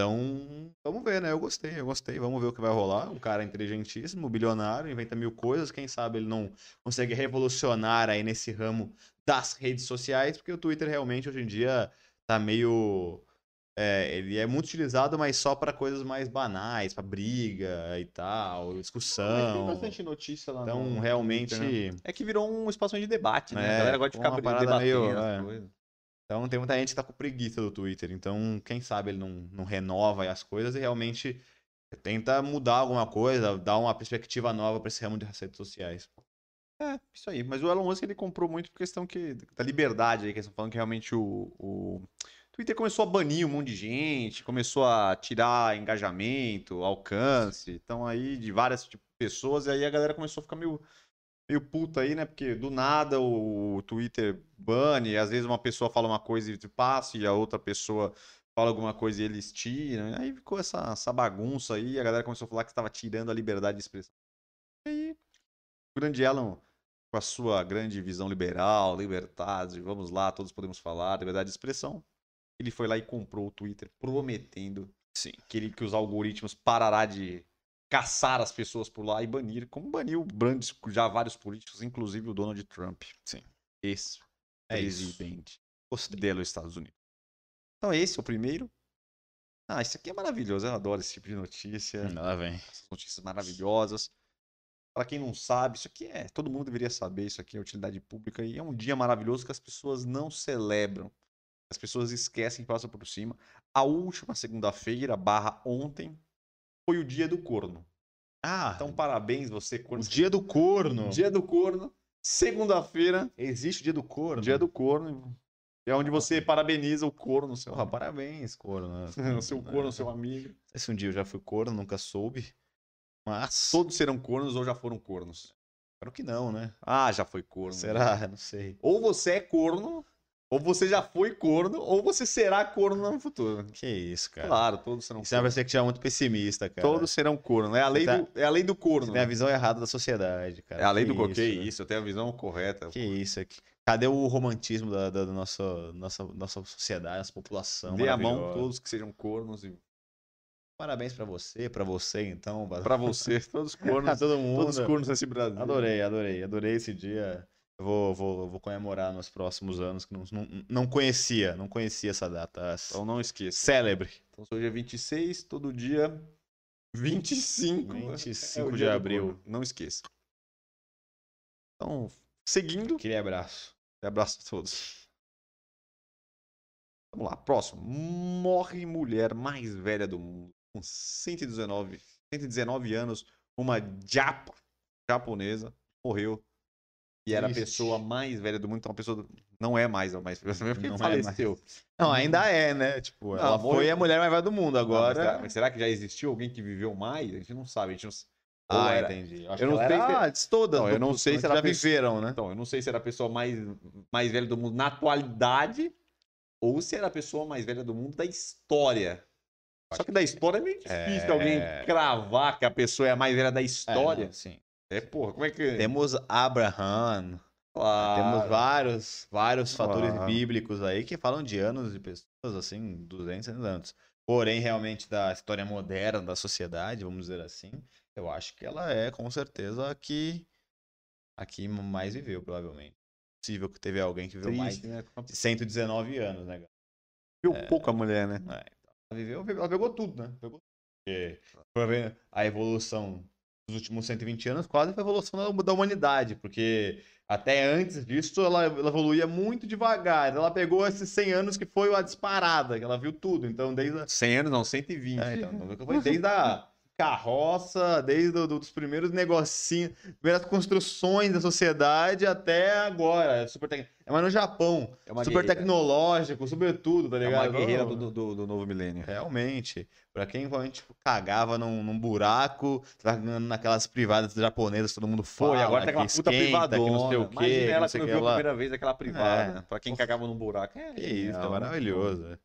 Então, vamos ver, né? Eu gostei, eu gostei. Vamos ver o que vai rolar. Um cara inteligentíssimo, bilionário, inventa mil coisas. Quem sabe ele não consegue revolucionar aí nesse ramo das redes sociais, porque o Twitter realmente hoje em dia tá meio. é, ele é muito utilizado, mas só para coisas mais banais, para briga e tal, Mas tem discussão. bastante notícia lá Então, no realmente. Twitter, né? É que virou um espaço de debate, né? É, a galera gosta de ficar uma parada debatendo meio, as é. Então tem muita gente que tá com preguiça do Twitter. Então, quem sabe ele não, não renova as coisas e realmente tenta mudar alguma coisa, dar uma perspectiva nova para esse ramo de redes sociais. É, isso aí. Mas o Elon Musk ele comprou muito por questão que, da liberdade aí, que eles estão falando que realmente o, o Twitter começou a banir um monte de gente, começou a tirar engajamento, alcance, então aí de várias tipo, pessoas, e aí a galera começou a ficar meio, meio puta aí, né? Porque do nada o Twitter bane, às vezes uma pessoa fala uma coisa e passa, e a outra pessoa fala alguma coisa e eles tiram, aí ficou essa, essa bagunça aí, a galera começou a falar que estava tirando a liberdade de expressão. E aí, o grande Elon com a sua grande visão liberal, liberdade, vamos lá, todos podemos falar, liberdade de expressão. Ele foi lá e comprou o Twitter, prometendo Sim. que, ele, que os algoritmos parará de caçar as pessoas por lá e banir, como baniu grandes, já vários políticos, inclusive o Donald Trump. Sim. Esse É isso. presidente Gostei. dos Estados Unidos. Então esse é o primeiro. Ah, isso aqui é maravilhoso, eu adoro esse tipo de notícia Lá vem. essas notícias maravilhosas. Para quem não sabe, isso aqui é, todo mundo deveria saber, isso aqui é utilidade pública e é um dia maravilhoso que as pessoas não celebram. As pessoas esquecem e passam por cima. A última segunda-feira, barra ontem, foi o dia do corno. Ah, Então, parabéns você, o corno. dia do corno. Dia do corno, segunda-feira, Existe o dia do corno. dia do corno. É onde você parabeniza o corno, seu, parabéns, corno. *laughs* o seu corno, seu amigo. Esse um dia eu já fui corno, nunca soube. Mas. Todos serão cornos ou já foram cornos? Espero que não, né? Ah, já foi corno. Será? Não sei. Ou você é corno, ou você já foi corno, ou você será corno no futuro. Que isso, cara. Claro, todos serão Isso é uma perspectiva muito pessimista, cara. Todos serão corno. É a lei, Você do, é a lei do Você corno. tem a visão errada da sociedade, cara. É a lei do corno. isso, Que né? isso, eu tenho a visão correta. Que isso aqui. Cadê o romantismo da, da, da nossa, nossa, nossa sociedade, nossa população? Dê a mão todos que sejam cornos e Parabéns pra você, pra você, então. Pra, pra você, todos cornos, *laughs* todo mundo. todos cornos nesse Brasil. Adorei, adorei, adorei esse dia. Eu vou, vou, vou comemorar nos próximos anos, que não, não, não conhecia, não conhecia essa data. Então não esqueça. Célebre. Então hoje é 26, todo dia 25. 25 é de abril. Não esqueça. Então, seguindo, Aquele abraço. abraço a todos. Vamos lá, próximo. Morre mulher mais velha do mundo, com 119, 119 anos, uma japa japonesa morreu. E era a pessoa mais velha do mundo. Então, a pessoa não é mais a mais velha, porque Não *laughs* é faleceu. Não, ainda é, né? Tipo, Não, ela morreu. foi a mulher mais velha do mundo. Não, mas Agora. será, mas será que já existiu alguém que viveu mais? A gente não sabe. A gente não... Ah, era- entendi. Eu que não sei era se- todas. Não, eu não sei se que ela já fez- viveram, né? Então, eu não sei se era a pessoa mais, mais velha do mundo na atualidade ou se era a pessoa mais velha do mundo da história. Só que da história é meio difícil É. alguém cravar que a pessoa é a mais velha da É, história. não, sim. É, porra, como é que. Temos Abraham, Claro. temos vários, vários fatores Claro. bíblicos aí que falam de anos de pessoas, assim, 200 anos. Porém, realmente, da história moderna da sociedade, vamos dizer assim, eu acho que ela é, com certeza, a que, a que mais viveu, provavelmente. Possível que teve alguém que viveu mais Triste, né? de 119 anos, né? Viu pouca mulher, né? É, então, ela viveu, ela pegou tudo, né? Pegou tudo. Porque, a evolução dos últimos 120 anos, quase foi a evolução da, da humanidade, porque até antes disso ela, ela evoluía muito devagar. Ela pegou esses 100 anos que foi a disparada, que ela viu tudo. Então, desde a, 100 anos, não, 120. é, então, foi desde a carroça, desde o, dos primeiros negocinhos, primeiras construções da sociedade até agora. Super tec... É mais no Japão. É super guerreira. tecnológico, super tudo, tá É ligado? uma guerreira do, do, do novo milênio. Realmente. Pra quem realmente tipo, cagava num, num buraco, naquelas privadas japonesas, todo mundo fala. Pô, e agora tá que aquela puta privadona. que não sei o quê. Imagina que ela quando que viu a lá. primeira vez aquela privada. É. Pra quem cagava num buraco. É, Que isso, é maravilhoso.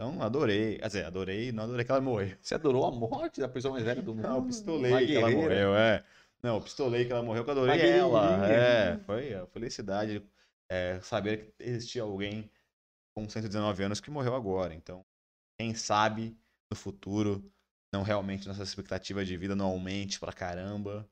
Então, adorei. Quer dizer, adorei, não adorei que ela morreu. Você adorou a morte da pessoa mais velha do *laughs* mundo? Não, eu Uma pistolei que ela morreu, é. Não, eu pistolei que ela morreu, que eu adorei Uma ela. É, foi a felicidade é, saber que existia alguém com 119 anos que morreu agora. Então, quem sabe no futuro, não realmente nossa expectativa de vida não aumente pra caramba.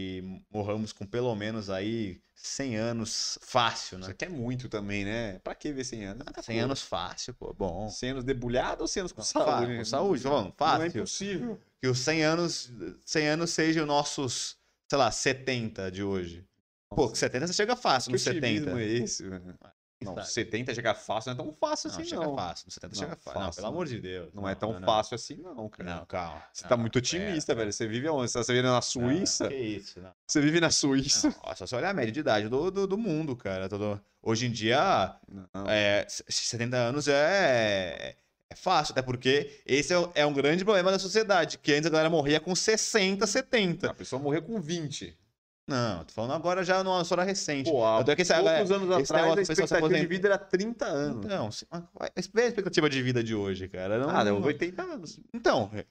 E morramos com pelo menos aí 100 anos fácil, né? Você quer muito também, né? Pra que ver 100 anos? Muita 100 coisa. anos fácil, pô, bom. 100 anos debulhado ou 100 anos com Não, saúde? com saúde, falando, Não é fácil. impossível. que os 100 anos, 100 anos sejam nossos, sei lá, 70 de hoje. Pô, com 70 você chega fácil que nos 70. otimismo é esse, velho? Não, sabe? 70 chega fácil, não é tão fácil Não, assim, chega não. fácil. No 70 Não, chega fácil. Não, pelo não. amor de Deus. Não é tão não, fácil assim, não, cara. Não, calma. Você Não, tá muito pera. otimista, velho. Você vive onde? Você vive na Suíça? Não, que isso, não. Você vive na Suíça? Não, só você olhar a média de idade do, do, do mundo, cara. Todo... Hoje em dia, Não. é, s- 70 anos é, é fácil, até porque esse é, é um grande problema da sociedade, que antes a galera morria com 60, 70. A pessoa morreu com 20. Não, tô falando agora já numa história recente. Pô, há é poucos é, anos atrás negócio a expectativa de vida era 30 anos. Então, se- mas vê a expectativa de vida de hoje, cara. Não, Ah, deu não- 80 anos. Então, vê-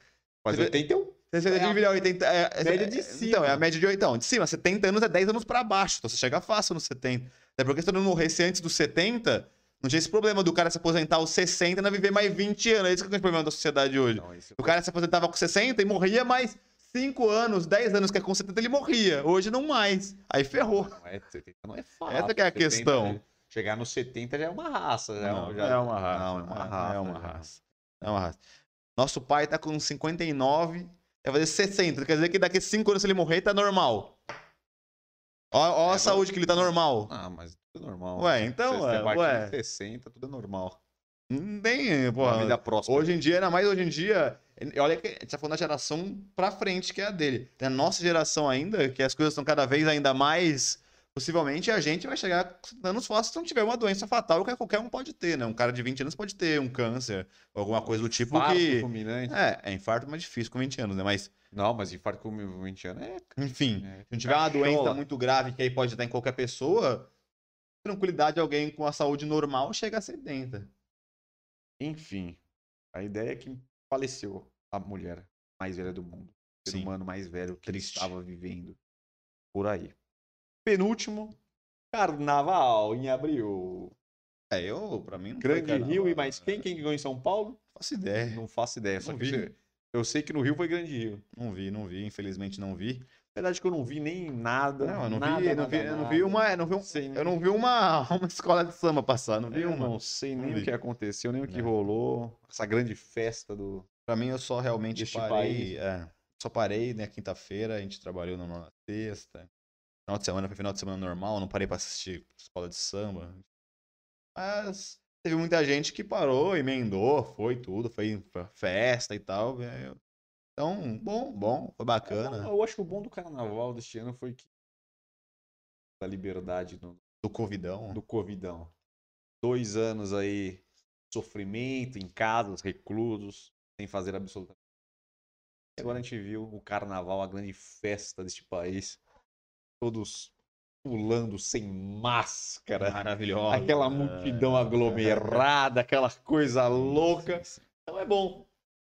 81. você É a divide a 80. É, é- média de é- cima. Então, é a média de 80. Então, de cima, 70 anos é 10 anos pra baixo. Então você chega fácil nos 70. Até porque se todo mundo morresse antes dos 70, não tinha esse problema do cara se aposentar aos 60 e não viver mais 20 anos. É isso que é o grande problema da sociedade hoje. Não, isso- O cara se aposentava com 60 e morria mais 5 anos, 10 anos, que é com 70 ele morria. Hoje não mais. Aí ferrou. Não é, 70 não é fácil. Essa que é a 70 questão. Chegar nos 70 já é uma raça. Já, Não, já- é uma raça. Não, é uma É, raça. é uma raça. É uma raça. Nosso pai tá com 59, vai fazer 60. Quer dizer que daqui a 5 anos, se ele morrer, tá normal. Ó, ó a É, saúde que ele tá normal. Ah, mas tudo é normal. Ué, então, Você é, bate ué. em 60, tudo é normal. Nem, porra. vida próxima. Hoje em dia, ainda mais hoje em dia, olha que a gente tá falando da geração pra frente, que é a dele. Tem a nossa geração ainda, que as coisas estão cada vez ainda mais. Possivelmente a gente vai chegar anos fáceis se não tiver uma doença fatal que qualquer um pode ter, né? Um cara de 20 anos pode ter um câncer, alguma coisa do tipo Infarto que. fulminante. É, é infarto mais difícil com 20 anos, né? Mas, Não, mas infarto com 20 anos é. enfim, é se não tiver uma doença muito grave que aí pode estar em qualquer pessoa, tranquilidade de alguém com a saúde normal chega a 70. Enfim, a ideia é que faleceu a mulher mais velha do mundo. O ser Sim. humano mais velho que Triste. estava vivendo por aí. Penúltimo, carnaval em abril. É, eu, pra mim, não Grande carnaval, Rio e mais quem? Quem ganhou em São Paulo? Não faço ideia. Não faço ideia. Só Não que vi. eu sei que no Rio foi Grande Rio. Não vi, não vi, infelizmente não vi. Verdade que eu não vi nem nada. Não, eu não nada, vi, eu não nada, vi, eu não vi uma, eu não vi um, Sei eu não vi uma, *laughs* uma escola de samba passar, não vi Eu uma. não sei Não nem vi. o que aconteceu, nem o que Não. rolou. Essa grande festa do. Pra mim eu só realmente Este parei, é, só parei, né, quinta-feira, a gente trabalhou na na sexta. Final de semana foi final de semana normal, não parei pra assistir escola de samba. Mas teve muita gente que parou, emendou, foi tudo, foi pra festa e tal. aí eu Então, bom, bom, foi bacana. Eu, eu acho que o bom do carnaval deste ano foi que a liberdade do, Do Covidão. do Covidão. Dois anos aí, sofrimento em casas, reclusos, sem fazer absolutamente nada. Agora a gente viu o carnaval, a grande festa deste país. Todos pulando sem máscara. Maravilhosa. Aquela multidão aglomerada, aquela coisa louca. Então é bom.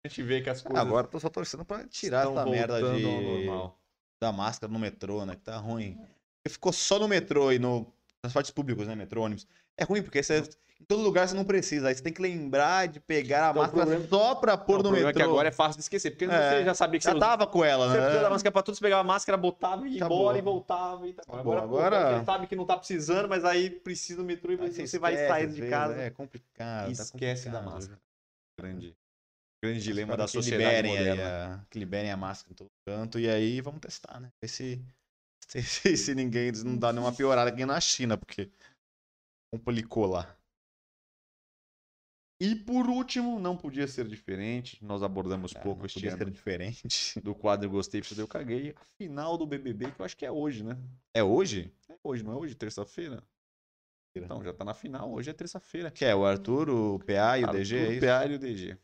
A gente vê que as coisas Agora eu tô só torcendo pra tirar essa merda de... normal. da máscara no metrô, né? Que tá ruim. Porque ficou só no metrô e no transportes públicos, né? Metrô, ônibus. É ruim, porque você, em todo lugar você não precisa. Aí você tem que lembrar de pegar a Então, máscara problema- só pra pôr Não, no metrô. é que agora é fácil de esquecer, porque É. você já sabia que Já você tava com ela, Você precisa da né? máscara pra tudo, você pegava a máscara, botava e ia embora e voltava. E tá. Acabou. Agora, pô, Agora- você sabe que não tá precisando, mas aí precisa do metrô e Aí você, vai esquece, sair às de vezes, casa. É complicado. tá esquece da complicado. máscara. Grande, grande dilema da sociedade liberem moderna. a- que liberem a máscara em todo canto. E aí vamos testar, né? Ver se, *laughs* se, se, ninguém não dá nenhuma piorada aqui na China, porque complicou lá. E por último, não podia ser diferente, nós abordamos É, pouco este ano diferente. *laughs* do quadro Gostei, Preciso Eu Caguei, a final do BBB, que eu acho que é hoje, né? É hoje? É hoje, não é hoje, terça-feira? Então, já tá na final, hoje é terça-feira. Que é o Arthur, o PA e o DG, é Arthur, isso? PA e o DG.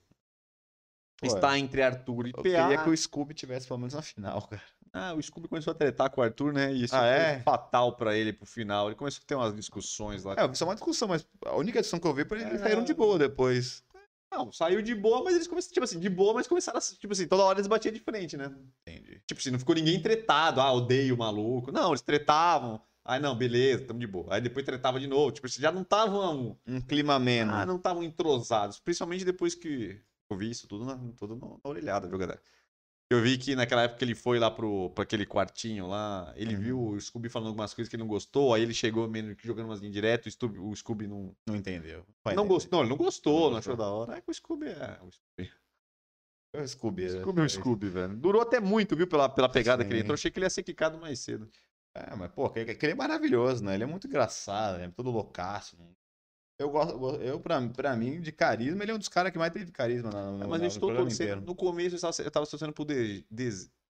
Pô, Está entre Arthur e Eu PA. queria que o Scooby tivesse pelo menos na final, cara. Ah, o Scooby começou a tretar com o Arthur, né? E isso Ah, foi é? fatal pra ele pro final. Ele começou a ter umas discussões lá. É, eu vi só uma discussão, mas a única discussão que eu vi foi eles É. saíram de boa depois. Não, saiu de boa, mas eles começaram, tipo assim, de boa, mas começaram a, tipo assim, toda hora eles batiam de frente, né? Entendi. Tipo assim, não ficou ninguém tretado, ah, odeio o maluco. Não, eles tretavam. Aí não, beleza, tamo de boa. Aí depois tretava de novo. Tipo, já não estavam. Um clima ameno. Ah, não estavam entrosados. Principalmente depois que eu vi isso tudo na, tudo na, orelhada, viu, galera? Eu vi que naquela época ele foi lá pro, pra aquele quartinho lá, ele Uhum. viu o Scooby falando algumas coisas que ele não gostou, aí ele chegou meio que jogando umas linhas direto, o Scooby, o Scooby não, Não entendeu. Vai não gostou. Não, ele não gostou, Não não achou da hora. É que o Scooby é. O Scooby, É o Scooby. o Scooby é o Scooby, velho. Durou até muito, viu, pela, pela pegada que ele Sim. entrou. Achei que ele ia ser quicado mais cedo. É, mas, pô, que, que ele é maravilhoso, né? Ele é muito engraçado, né? Todo loucaço. né? Eu gosto, eu, pra, pra mim, de carisma, ele é um dos caras que mais teve carisma na, É, mas na- eu estou torcendo. No começo eu estava, torcendo pro DG,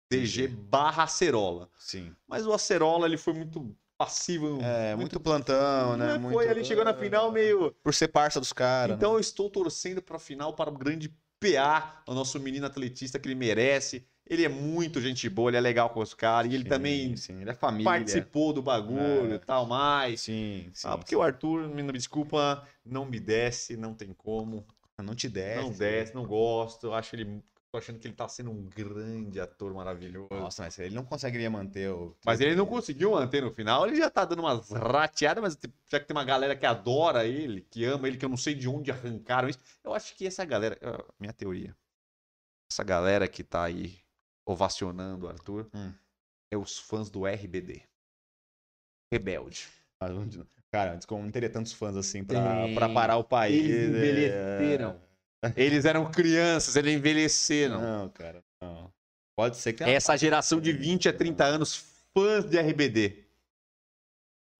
DG barra Acerola. Sim. Mas o Acerola, ele foi muito passivo. É, muito, plantão, né? Não Muito... Foi ali, chegou na final meio. Por ser parça dos caras. Então eu estou torcendo para a final para o grande PA, o nosso menino atletista que ele merece. Ele é muito gente boa, ele é legal com os caras. E ele Sim, também Sim, ele é família. participou do bagulho É. e tal mais. Sim, sim. ah, porque o Arthur, me me desculpa, não me desce, não tem como. Não te desce. não desce, não gosto. Acho ele. Tô achando que ele tá sendo um grande ator maravilhoso. Nossa, mas ele não conseguiria manter o. Mas ele não conseguiu manter no final, ele já tá dando umas rateadas, mas tipo, já que tem uma galera que adora ele, que ama ele, que eu não sei de onde arrancaram isso. Eu acho que essa galera, minha teoria, essa galera que tá aí ovacionando o Arthur Hum. é os fãs do RBD. Rebelde. Cara, antes como não teria tantos fãs assim pra, pra parar o país. Eles é. envelheceram. Eles eram crianças, eles envelheceram. Não, cara, não. Pode ser que Essa geração de 20 a 30 anos, fãs de RBD.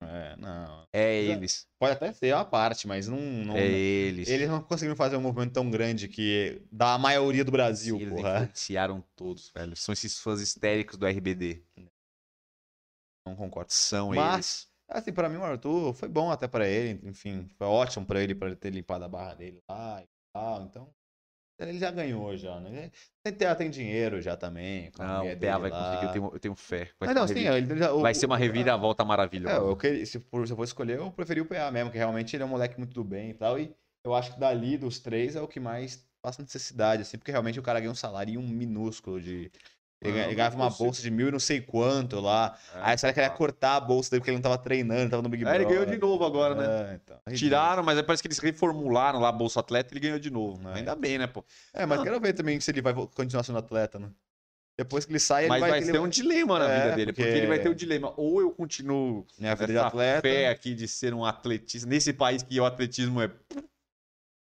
É, não. É Já- eles. Pode até ser uma parte, mas não. não É eles. Eles não conseguiram fazer um movimento tão grande que da maioria do Brasil, Eles porra. influenciaram todos, velho. São esses fãs histéricos do RBD. Não concordo. São eles. Mas, assim, pra mim o Arthur foi bom até pra ele, enfim, foi ótimo pra ele, pra ele ter limpado a barra dele lá e tal, então ele já ganhou já, né? Tem, tem, tem dinheiro já também. Não, mulher o PA vai lá. conseguir, eu tenho, eu tenho fé. Vai, não, uma sim, já- o- vai ser uma reviravolta É, maravilhosa. eu queria, se, for, se eu fosse escolher, eu preferi o PA mesmo, que realmente ele é um moleque muito do bem e tal. E eu acho que dali dos três é o que mais passa necessidade, assim, porque realmente o cara ganha um salário minúsculo de. Ele, ganha- ele ganhava uma bolsa de mil e não sei quanto lá. É, Aí será que ele ia tá. cortar a bolsa dele porque ele não tava treinando, tava no Big É, Brother. ele ganhou de novo agora, né? É, então. Tiraram, mas aí parece que eles reformularam lá a Bolsa Atleta e ele ganhou de novo. É. Ainda bem, né, pô? É, mas Não. quero ver também se ele vai continuar sendo atleta, né? Depois que ele sai, ele Mas vai, vai, ser ele um dilema na É, vida dele, porque... porque- ele vai ter o dilema. Ou eu continuo Minha vida de atleta. fé aqui de ser um atletista, nesse país que o atletismo é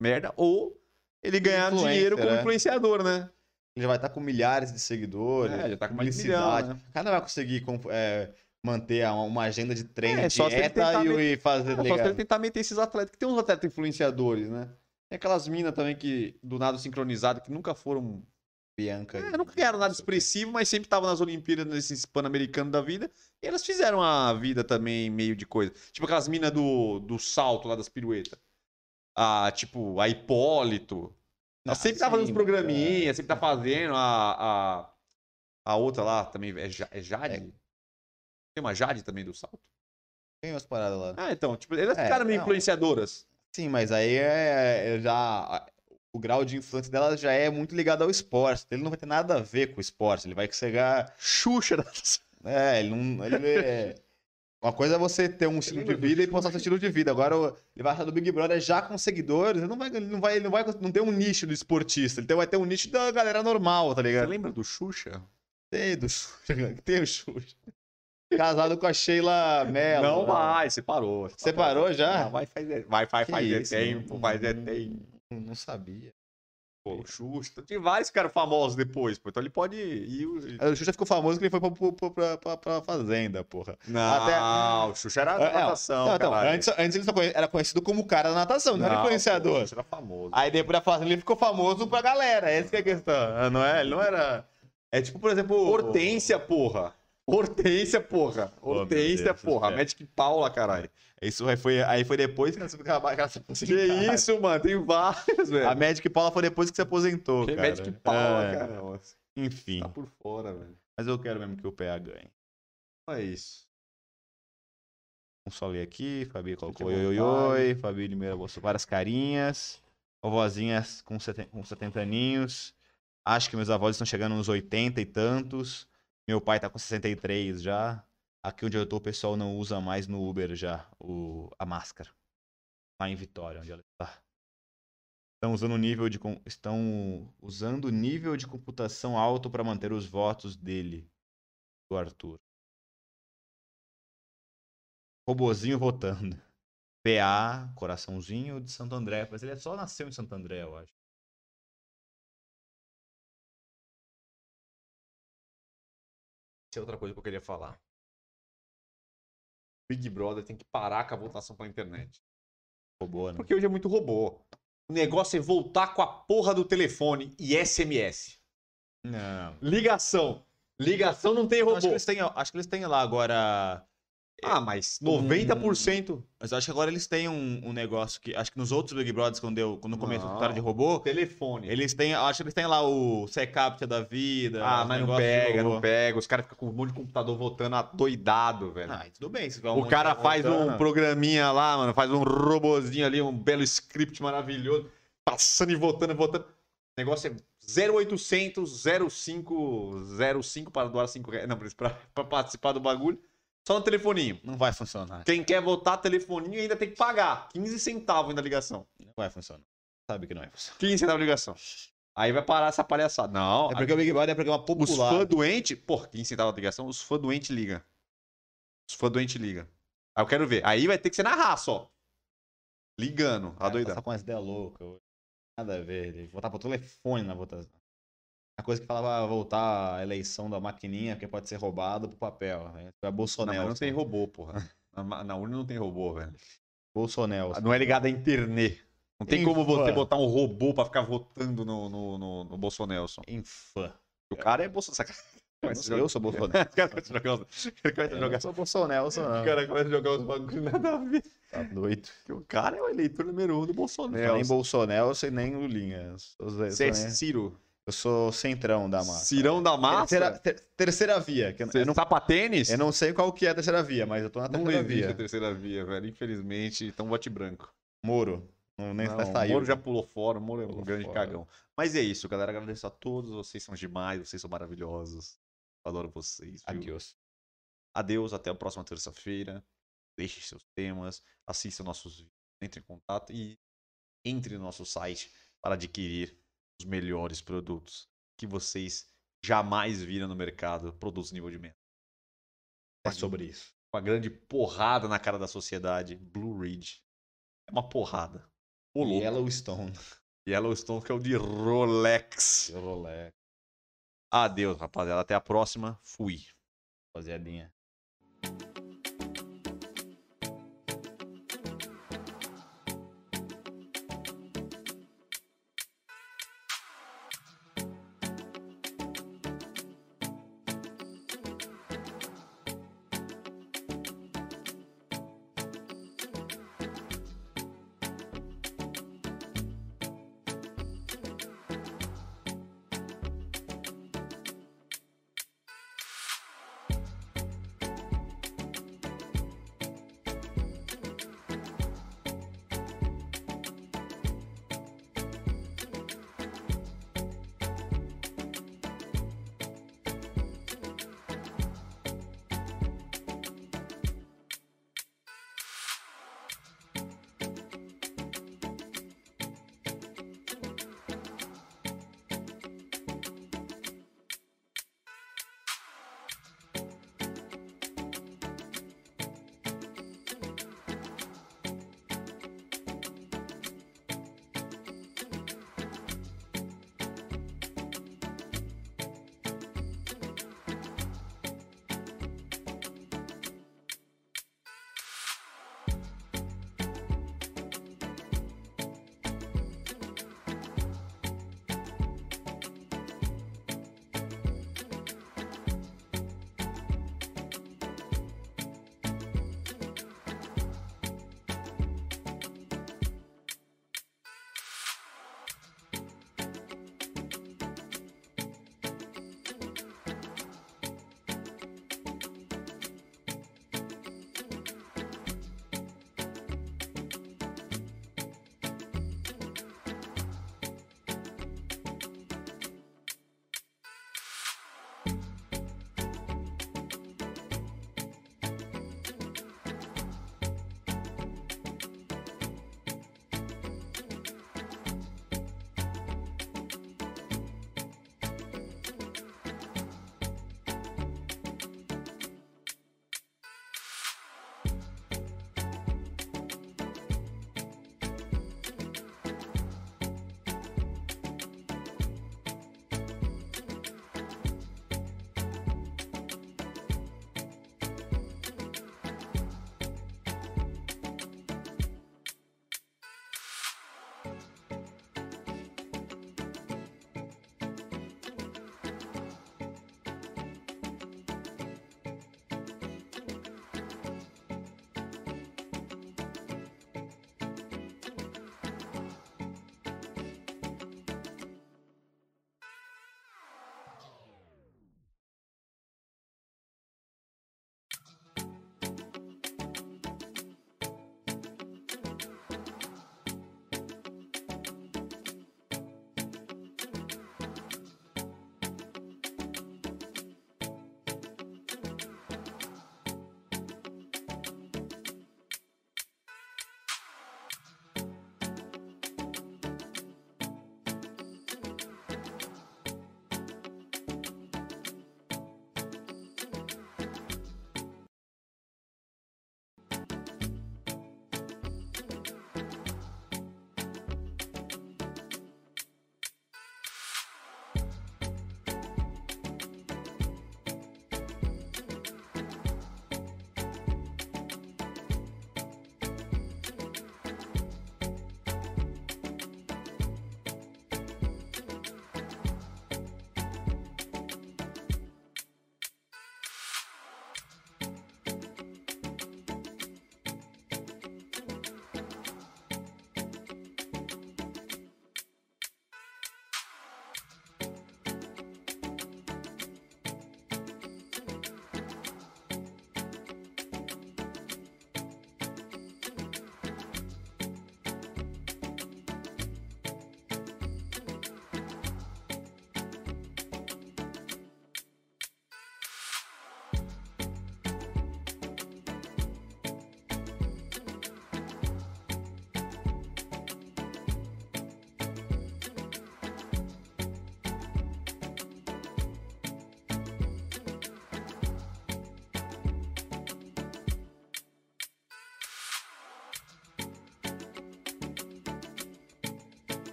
merda, ou ele ganhar Influencer, dinheiro como é. influenciador, né? Ele já vai estar com milhares de seguidores. É, já tá com publicidade. milhão, né? O cara não vai conseguir é, manter uma agenda de treino, É, dieta tentar e, met- fazer. Não, só se ele tentar meter esses atletas, que tem uns atletas influenciadores, né? Tem aquelas minas também que, do nada sincronizado, que nunca foram Bianca. É, nunca ganharam nada expressivo, mas sempre estavam nas Olimpíadas, nesses Pan-Americanos da vida. E elas fizeram a vida também meio de coisa. Tipo aquelas minas do, do salto lá das piruetas. Ah, tipo, a Hipólito. Ela Ah, sempre tá fazendo os programinhas, sempre tá fazendo. A, a, a outra lá também. É, Ja- é Jade? É. Tem uma Jade também do salto? Tem umas paradas lá. Ah, então. Tipo, elas É, ficaram meio não. influenciadoras. Sim, mas aí é, é já. O grau de influência dela já é muito ligado ao esporte. Ele não vai ter nada a ver com o esporte. Ele vai chegar. Xuxa. *laughs* É, ele não. Ele é... Uma coisa é você ter um estilo de vida e postar seu estilo de vida. Agora, ele vai achar do Big Brother já com seguidores. Ele não vai, ele não vai, ele não vai não ter um nicho do esportista. Ele vai ter um nicho da galera normal, tá Você ligado? lembra do Xuxa? Tem do Xuxa, *laughs* tem o Xuxa. Casado com a Sheila Mello. Não vai, separou. Separou já? Não, vai fazer, vai, vai fazer tempo, não- faz é não- tempo. Não sabia. Pô, o Xuxa. Tem vários caras famosos depois, pô. Então ele pode ir. O Xuxa ficou famoso que ele foi pra, pra, pra, pra, Fazenda, porra. Não, Até- o Xuxa era É, da não, natação, Não, caralho. antes, antes ele só conhe- era conhecido como o cara da natação, não, era Não, influenciador. pô, o Xuxa era famoso. Aí depois da Fazenda ele ficou famoso pra galera, essa que é a questão. Ah, Não é? Ele não era. É tipo, por exemplo. Hortência, porra. Hortência, porra. Oh, Hortência, do porra. Magic Paula, caralho. Isso aí foi, aí foi depois que ela se que ela se Que aposentou. isso, mano. Tem vários, velho. A Magic Paula foi depois que se aposentou. Que cara. Magic Paula, É, cara. Nossa, Enfim. Tá por fora, velho. Mas eu quero mesmo que o PA ganhe. É isso. Vamos só ler aqui. Fabi colocou oi, oi, oi. Fabi Limeira mostrou várias carinhas. Vovozinhas com 70, com 70 aninhos. Acho que meus avós estão chegando nos 80 e tantos. Meu pai tá com 63 já. Aqui onde eu tô, o pessoal não usa mais no Uber já o, a máscara. Lá em Vitória, onde ela está. Estão usando nível de estão usando nível de computação alto para manter os votos dele, do Arthur. Robozinho votando. PA, coraçãozinho de Santo André. Mas ele só nasceu em Santo André, eu acho. Essa é outra coisa que eu queria falar. Big Brother tem que parar com a votação pela internet. Robô, né? Porque hoje é muito robô. O negócio é voltar com a porra do telefone e SMS. Não. Ligação. Ligação não tem Eu robô. Acho que, eles têm, acho que eles têm lá agora. Ah, mas 90%. Mas eu acho que agora eles têm um, um negócio que. Acho que nos outros Big Brothers, quando, deu, quando começou Não. a história de robô, Telefone. eles têm. Acho que eles têm lá o Secapta da vida. Ah, mas não pega, não pega. Os caras ficam com um monte de computador votando adoidado, velho. Ah, tudo bem. um o cara faz um voltando. programinha lá, mano, faz um robozinho ali, um belo script maravilhoso, passando e votando e votando. O negócio é 0800 05 05 para doar 5 reais. Não, pra, pra participar do bagulho. Só no telefoninho. Não vai funcionar. Quem quer votar telefoninho ainda tem que pagar. 15 centavos ainda a ligação. Não vai funcionar. Sabe que não vai funcionar. 15 centavos a ligação. Aí vai parar essa palhaçada. Não, É porque o Big Brother é programa os popular. fãs doentes. Pô, 15 centavos a ligação, os fãs doentes ligam. Os fãs doentes ligam. Aí eu quero ver. Aí vai ter que ser na raça, ó. Ligando, a doidão. Tá com essa ideia louca. Nada a ver. Votar por telefone na votação. A coisa que falava voltar a eleição da maquininha, porque pode ser roubado pro papel. Né? É Não, Bolsonaro. mas não tem robô, porra. Na, na urna não tem robô, velho. Bolsonaro. Não é ligado à internet. Não tem como você botar um robô pra ficar votando no, no, no, no Bolsonaro. Infã. O cara é Bolsonaro. Eu não sou Bolsonaro. *laughs* O cara começa a jogar os- Eu jogar- não sou Bolsonaro, sou o não. cara começa a jogar os bagulhos nada a ver. Tá doido. Porque o cara é o eleitor número um do Não Bolsonaro. nem Bolsonaro, nem Lulinha. Você é Ciro. Eu sou centrão da massa. Cirão da massa? Terceira, ter- terceira via. Que eu, Você eu não, sapatênis? eu não sei qual que é a terceira via, mas eu tô na Não terceira existe a via. terceira via, velho. Infelizmente, então vote branco. Moro. Não, nem Não, tá *laughs* o saiu. Moro já pulou fora, o Moro é um Pulou grande fora. cagão. Mas é isso, galera. Agradeço a todos. Vocês são demais, vocês são maravilhosos. Adoro vocês. viu? Adiós. Adeus, até a próxima terça-feira. Deixe seus temas, assista nossos vídeos, entre em contato e entre no nosso site para adquirir os melhores produtos que vocês jamais viram no mercado, produtos nível de merda. É sobre isso. Uma grande porrada na cara da sociedade. Blue Ridge. É uma porrada. O louco. Yellowstone. Yellowstone, que é o de Rolex. Rolex. Adeus, rapaziada. Até a próxima. Fui. Rapaziadinha.